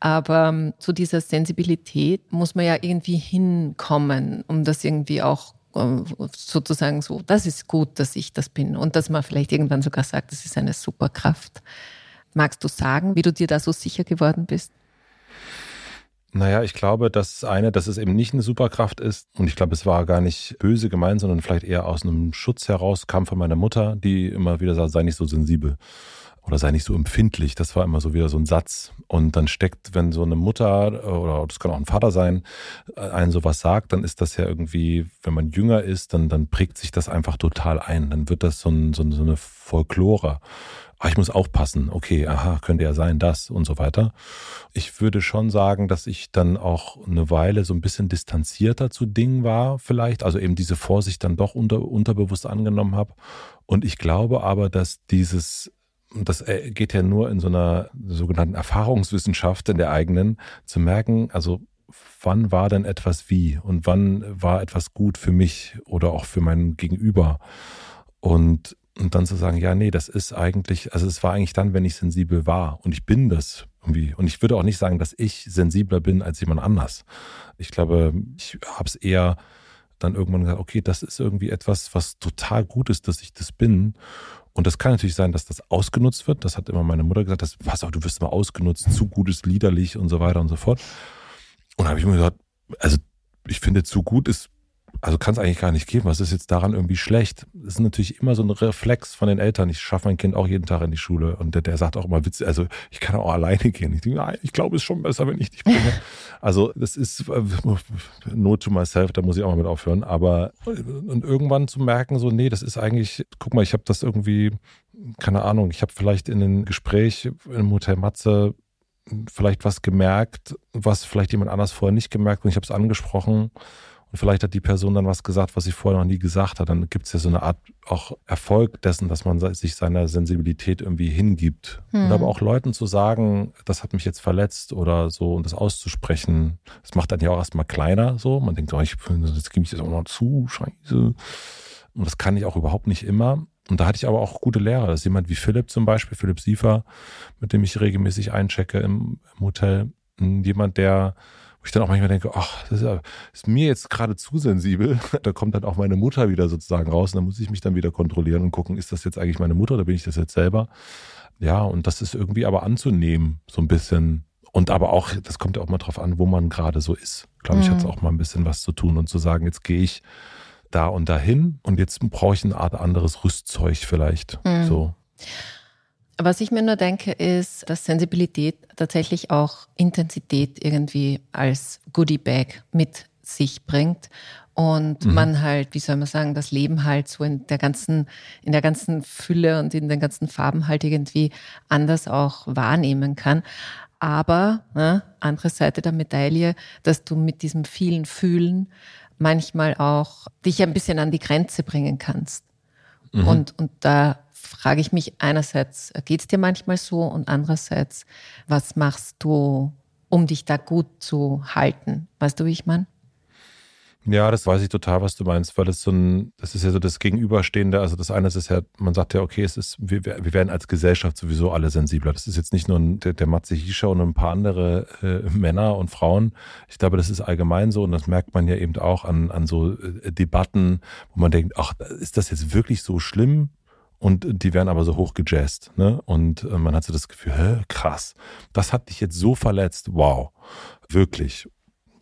S1: Aber ähm, zu dieser Sensibilität muss man ja irgendwie hinkommen, um das irgendwie auch ähm, sozusagen so, das ist gut, dass ich das bin und dass man vielleicht irgendwann sogar sagt, das ist eine Superkraft. Magst du sagen, wie du dir da so sicher geworden bist?
S2: Naja, ich glaube, das eine, dass es eben nicht eine Superkraft ist. Und ich glaube, es war gar nicht böse gemeint, sondern vielleicht eher aus einem Schutz heraus, kam von meiner Mutter, die immer wieder sagt, sei nicht so sensibel oder sei nicht so empfindlich. Das war immer so wieder so ein Satz. Und dann steckt, wenn so eine Mutter oder das kann auch ein Vater sein, einen sowas sagt, dann ist das ja irgendwie, wenn man jünger ist, dann, dann prägt sich das einfach total ein. Dann wird das so, ein, so, eine Folklore. Ah, ich muss aufpassen. Okay, aha, könnte ja sein, das und so weiter. Ich würde schon sagen, dass ich dann auch eine Weile so ein bisschen distanzierter zu Dingen war, vielleicht. Also eben diese Vorsicht dann doch unter, unterbewusst angenommen habe. Und ich glaube aber, dass dieses das äh, geht ja nur in so einer sogenannten Erfahrungswissenschaft in der eigenen, zu merken, also wann war denn etwas wie und wann war etwas gut für mich oder auch für mein Gegenüber. Und, und dann zu sagen, ja, nee, das ist eigentlich, also es war eigentlich dann, wenn ich sensibel war und ich bin das irgendwie. Und ich würde auch nicht sagen, dass ich sensibler bin als jemand anders. Ich glaube, ich habe es eher dann irgendwann gesagt, okay, das ist irgendwie etwas, was total gut ist, dass ich das bin. Und das kann natürlich sein, dass das ausgenutzt wird. Das hat immer meine Mutter gesagt, das, was auch, du wirst mal ausgenutzt, zu gut ist liederlich und so weiter und so fort. Und da habe ich mir gesagt, also ich finde, zu gut ist also kann es eigentlich gar nicht geben. Was ist jetzt daran irgendwie schlecht? Das ist natürlich immer so ein Reflex von den Eltern. Ich schaffe mein Kind auch jeden Tag in die Schule und der, der sagt auch immer Witze, also ich kann auch alleine gehen. Ich denke, nein, ich glaube, es ist schon besser, wenn ich dich bringe. [LAUGHS] Also das ist äh, to myself, da muss ich auch mal mit aufhören. Aber und irgendwann zu merken, so, nee, das ist eigentlich, guck mal, ich habe das irgendwie, keine Ahnung, ich habe vielleicht in einem Gespräch im Hotel Matze vielleicht was gemerkt, was vielleicht jemand anders vorher nicht gemerkt und ich habe es angesprochen und vielleicht hat die Person dann was gesagt, was sie vorher noch nie gesagt hat. Dann gibt es ja so eine Art auch Erfolg dessen, dass man sich seiner Sensibilität irgendwie hingibt. Hm. Und aber auch Leuten zu sagen, das hat mich jetzt verletzt oder so und das auszusprechen, das macht dann ja auch erstmal kleiner so. Man denkt, oh, ich, jetzt gebe ich das auch noch zu, scheiße. Und das kann ich auch überhaupt nicht immer. Und da hatte ich aber auch gute Lehrer. Das ist jemand wie Philipp zum Beispiel, Philipp Siefer, mit dem ich regelmäßig einchecke im, im Hotel. Jemand, der wo ich dann auch manchmal denke, ach, das ist, ja, ist mir jetzt gerade zu sensibel. [LAUGHS] Da kommt dann auch meine Mutter wieder sozusagen raus und dann muss ich mich dann wieder kontrollieren und gucken, ist das jetzt eigentlich meine Mutter oder bin ich das jetzt selber? Ja, und das ist irgendwie aber anzunehmen, so ein bisschen. Und aber auch, das kommt ja auch mal drauf an, wo man gerade so ist. Glaube ich, mhm. hat es auch mal ein bisschen was zu tun und zu sagen, jetzt gehe ich da und dahin und jetzt brauche ich eine Art anderes Rüstzeug vielleicht. Mhm. So.
S1: Was ich mir nur denke, ist, dass Sensibilität tatsächlich auch Intensität irgendwie als Goodie-Bag mit sich bringt und mhm. man halt, wie soll man sagen, das Leben halt so in der ganzen, in der ganzen Fülle und in den ganzen Farben halt irgendwie anders auch wahrnehmen kann. Aber, ne, andere Seite der Medaille, dass du mit diesem vielen Fühlen manchmal auch dich ein bisschen an die Grenze bringen kannst. Mhm. Und, und da frage ich mich einerseits, geht es dir manchmal so und andererseits, was machst du, um dich da gut zu halten? Weißt du, wie ich meine?
S2: Ja, das weiß ich total, was du meinst, weil es so ein, das ist ja so das Gegenüberstehende. Also das eine ist ja, man sagt ja, okay, es ist, wir, wir werden als Gesellschaft sowieso alle sensibler. Das ist jetzt nicht nur der, der Matze Hischer und ein paar andere äh, Männer und Frauen. Ich glaube, das ist allgemein so und das merkt man ja eben auch an, an so äh, Debatten, wo man denkt, ach, ist das jetzt wirklich so schlimm? Und die werden aber so hoch gejazzt. Ne? Und äh, man hat so das Gefühl, hä, krass, das hat dich jetzt so verletzt, wow, wirklich.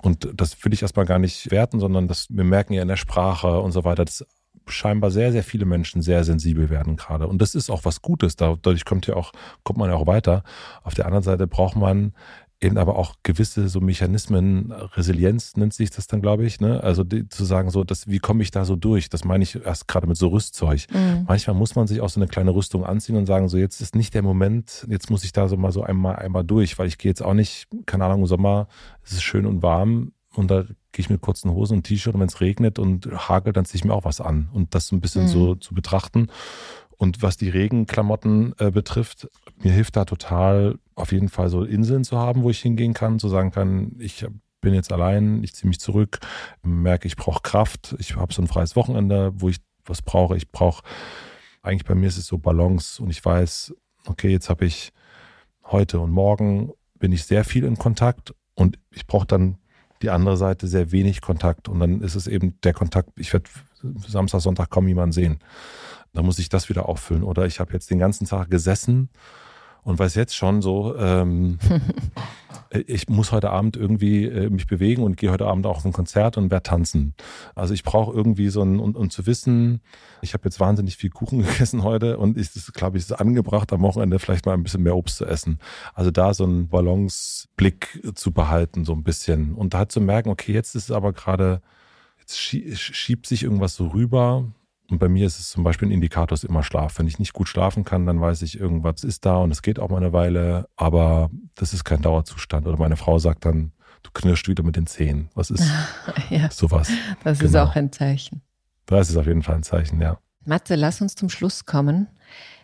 S2: Und das will ich erstmal gar nicht werten, sondern das, wir merken ja in der Sprache und so weiter, dass scheinbar sehr, sehr viele Menschen sehr sensibel werden gerade. Und das ist auch was Gutes. Dadurch kommt ja auch, kommt man ja auch weiter. Auf der anderen Seite braucht man eben aber auch gewisse so Mechanismen, Resilienz nennt sich das dann, glaube ich, ne? Also die, zu sagen, so, das, wie komme ich da so durch? Das meine ich erst gerade mit so Rüstzeug. Mhm. Manchmal muss man sich auch so eine kleine Rüstung anziehen und sagen, so, jetzt ist nicht der Moment, jetzt muss ich da so mal so einmal, einmal durch, weil ich gehe jetzt auch nicht, keine Ahnung, im Sommer, es ist schön und warm und da gehe ich mit kurzen Hosen und T-Shirt und wenn es regnet und hagelt, dann ziehe ich mir auch was an. Und das so ein bisschen mhm. so zu betrachten. Und was die Regenklamotten äh, betrifft, mir hilft da total auf jeden Fall so Inseln zu haben, wo ich hingehen kann, zu sagen kann, ich bin jetzt allein, ich ziehe mich zurück, merke, ich brauche Kraft, ich habe so ein freies Wochenende, wo ich was brauche. Ich brauche, eigentlich bei mir ist es so Balance und ich weiß, okay, jetzt habe ich heute und morgen bin ich sehr viel in Kontakt und ich brauche dann die andere Seite sehr wenig Kontakt und dann ist es eben der Kontakt, ich werde Samstag, Sonntag kaum jemanden sehen. Da muss ich das wieder auffüllen. Oder ich habe jetzt den ganzen Tag gesessen und weiß jetzt schon so, ähm, [LAUGHS] ich muss heute Abend irgendwie äh, mich bewegen und gehe heute Abend auch auf ein Konzert und werde tanzen. Also ich brauche irgendwie so ein, und, und zu wissen, ich habe jetzt wahnsinnig viel Kuchen [LAUGHS] gegessen heute und ich glaube, ich ist angebracht, am Wochenende vielleicht mal ein bisschen mehr Obst zu essen. Also da so einen Balanceblick zu behalten, so ein bisschen. Und da halt zu merken, okay, jetzt ist es aber gerade, jetzt schiebt sich irgendwas so rüber und bei mir ist es zum Beispiel ein Indikator, ist immer Schlaf. Wenn ich nicht gut schlafen kann, dann weiß ich, irgendwas ist da und es geht auch mal eine Weile, aber das ist kein Dauerzustand. Oder meine Frau sagt dann, du knirscht wieder mit den Zähnen. Was ist [LAUGHS] ja, sowas?
S1: Das genau. ist auch ein Zeichen.
S2: Das ist auf jeden Fall ein Zeichen, ja.
S1: Matze, lass uns zum Schluss kommen.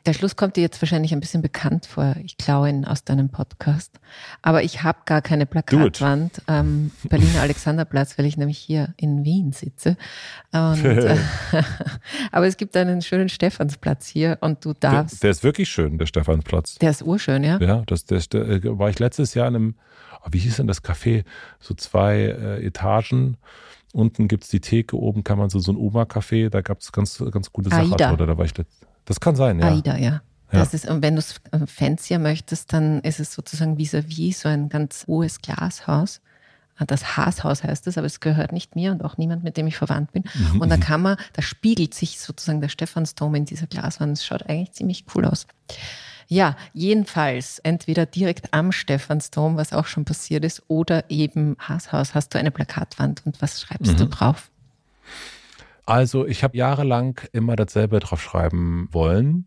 S1: Der Schluss kommt dir jetzt wahrscheinlich ein bisschen bekannt vor. Ich klaue ihn aus deinem Podcast. Aber ich habe gar keine Plakatwand am ähm, Berliner [LAUGHS] Alexanderplatz, weil ich nämlich hier in Wien sitze. Und, [LAUGHS] äh, [LAUGHS] aber es gibt einen schönen Stephansplatz hier und du darfst.
S2: Der, der, ist wirklich schön, der Stephansplatz.
S1: Der ist urschön, ja.
S2: Ja, das, der, der äh, war ich letztes Jahr in einem, oh, wie hieß denn das Café? So zwei äh, Etagen. Unten gibt es die Theke, oben kann man so, so ein Oma-Café, da gab es ganz, ganz gute Sachen. Da war ich letztes das kann sein, ja.
S1: AIDA, ja. Das ist, und wenn du es fancier möchtest, dann ist es sozusagen vis-à-vis -vis so ein ganz hohes Glashaus. Ah, das Haashaus heißt es, aber es gehört nicht mir und auch niemand, mit dem ich verwandt bin. [LAUGHS] Und da kann man, da spiegelt sich sozusagen der Stephansdom in dieser Glaswand. Es schaut eigentlich ziemlich cool aus. Ja, jedenfalls entweder direkt am Stephansdom, was auch schon passiert ist, oder eben Haashaus. Hast du eine Plakatwand und was schreibst mhm. du drauf?
S2: Also ich habe jahrelang immer dasselbe draufschreiben wollen.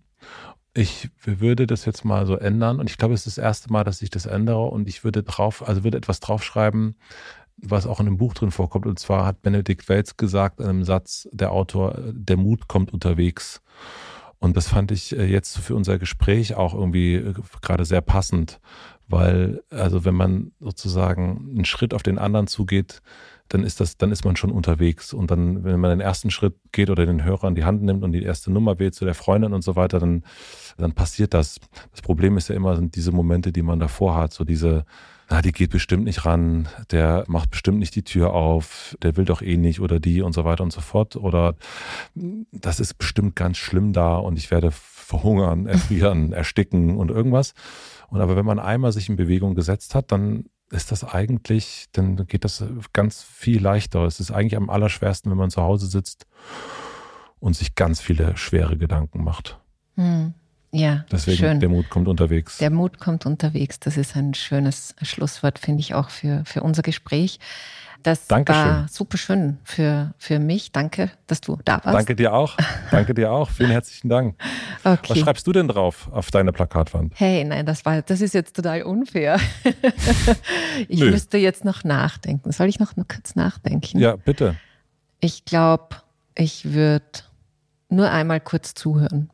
S2: Ich würde das jetzt mal so ändern und ich glaube, es ist das erste Mal, dass ich das ändere und ich würde drauf, also würde etwas draufschreiben, was auch in einem Buch drin vorkommt. Und zwar hat Benedikt Welz gesagt in einem Satz, der Autor, der Mut kommt unterwegs. Und das fand ich äh, jetzt für unser Gespräch auch irgendwie äh, gerade sehr passend, weil, also wenn man sozusagen einen Schritt auf den anderen zugeht, dann ist das, dann ist man schon unterwegs. Und dann, wenn man den ersten Schritt geht oder den Hörer in die Hand nimmt und die erste Nummer wählt zu der Freundin und so weiter, dann, dann passiert das. Das Problem ist ja immer, sind diese Momente, die man davor hat, so diese, na, die geht bestimmt nicht ran, der macht bestimmt nicht die Tür auf, der will doch eh nicht oder die und so weiter und so fort. Oder das ist bestimmt ganz schlimm da und ich werde verhungern, [LAUGHS] erfrieren, ersticken und irgendwas. Und aber wenn man einmal sich in Bewegung gesetzt hat, dann ist das eigentlich, dann geht das ganz viel leichter. Es ist eigentlich am allerschwersten, wenn man zu Hause sitzt und sich ganz viele schwere Gedanken macht.
S1: Hm. Ja,
S2: deswegen schön. der Mut kommt unterwegs.
S1: Der Mut kommt unterwegs. Das ist ein schönes Schlusswort, finde ich auch für, für unser Gespräch. Das Dankeschön. war super schön für, für mich. Danke, dass du da warst.
S2: Danke dir auch. Danke dir auch. Vielen herzlichen Dank. [LAUGHS] Okay. Was schreibst du denn drauf auf deine Plakatwand?
S1: Hey, nein, das war, das ist jetzt total unfair. [LAUGHS] ich Nö. müsste jetzt noch nachdenken. Soll ich noch, noch kurz nachdenken?
S2: Ja, bitte.
S1: Ich glaube, ich würde nur einmal kurz zuhören.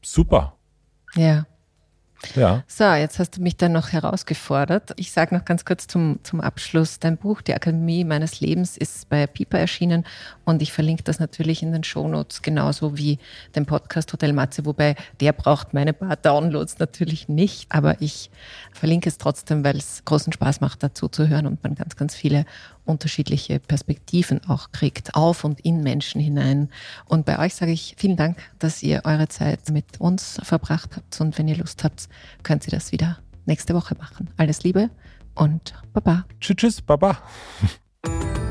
S2: Super.
S1: Ja.
S2: Ja.
S1: So, jetzt hast du mich dann noch herausgefordert. Ich sage noch ganz kurz zum, zum Abschluss. Dein Buch, Die Akademie meines Lebens, ist bei Piper erschienen und ich verlinke das natürlich in den Shownotes, genauso wie den Podcast Hotel Matze, wobei der braucht meine paar Downloads natürlich nicht, aber ich verlinke es trotzdem, weil es großen Spaß macht, dazu zu hören und man ganz, ganz viele unterschiedliche Perspektiven auch kriegt, auf und in Menschen hinein. Und bei euch sage ich vielen Dank, dass ihr eure Zeit mit uns verbracht habt. Und wenn ihr Lust habt, könnt ihr das wieder nächste Woche machen. Alles Liebe und Baba.
S2: Tschüss, tschüss, Baba. [LAUGHS]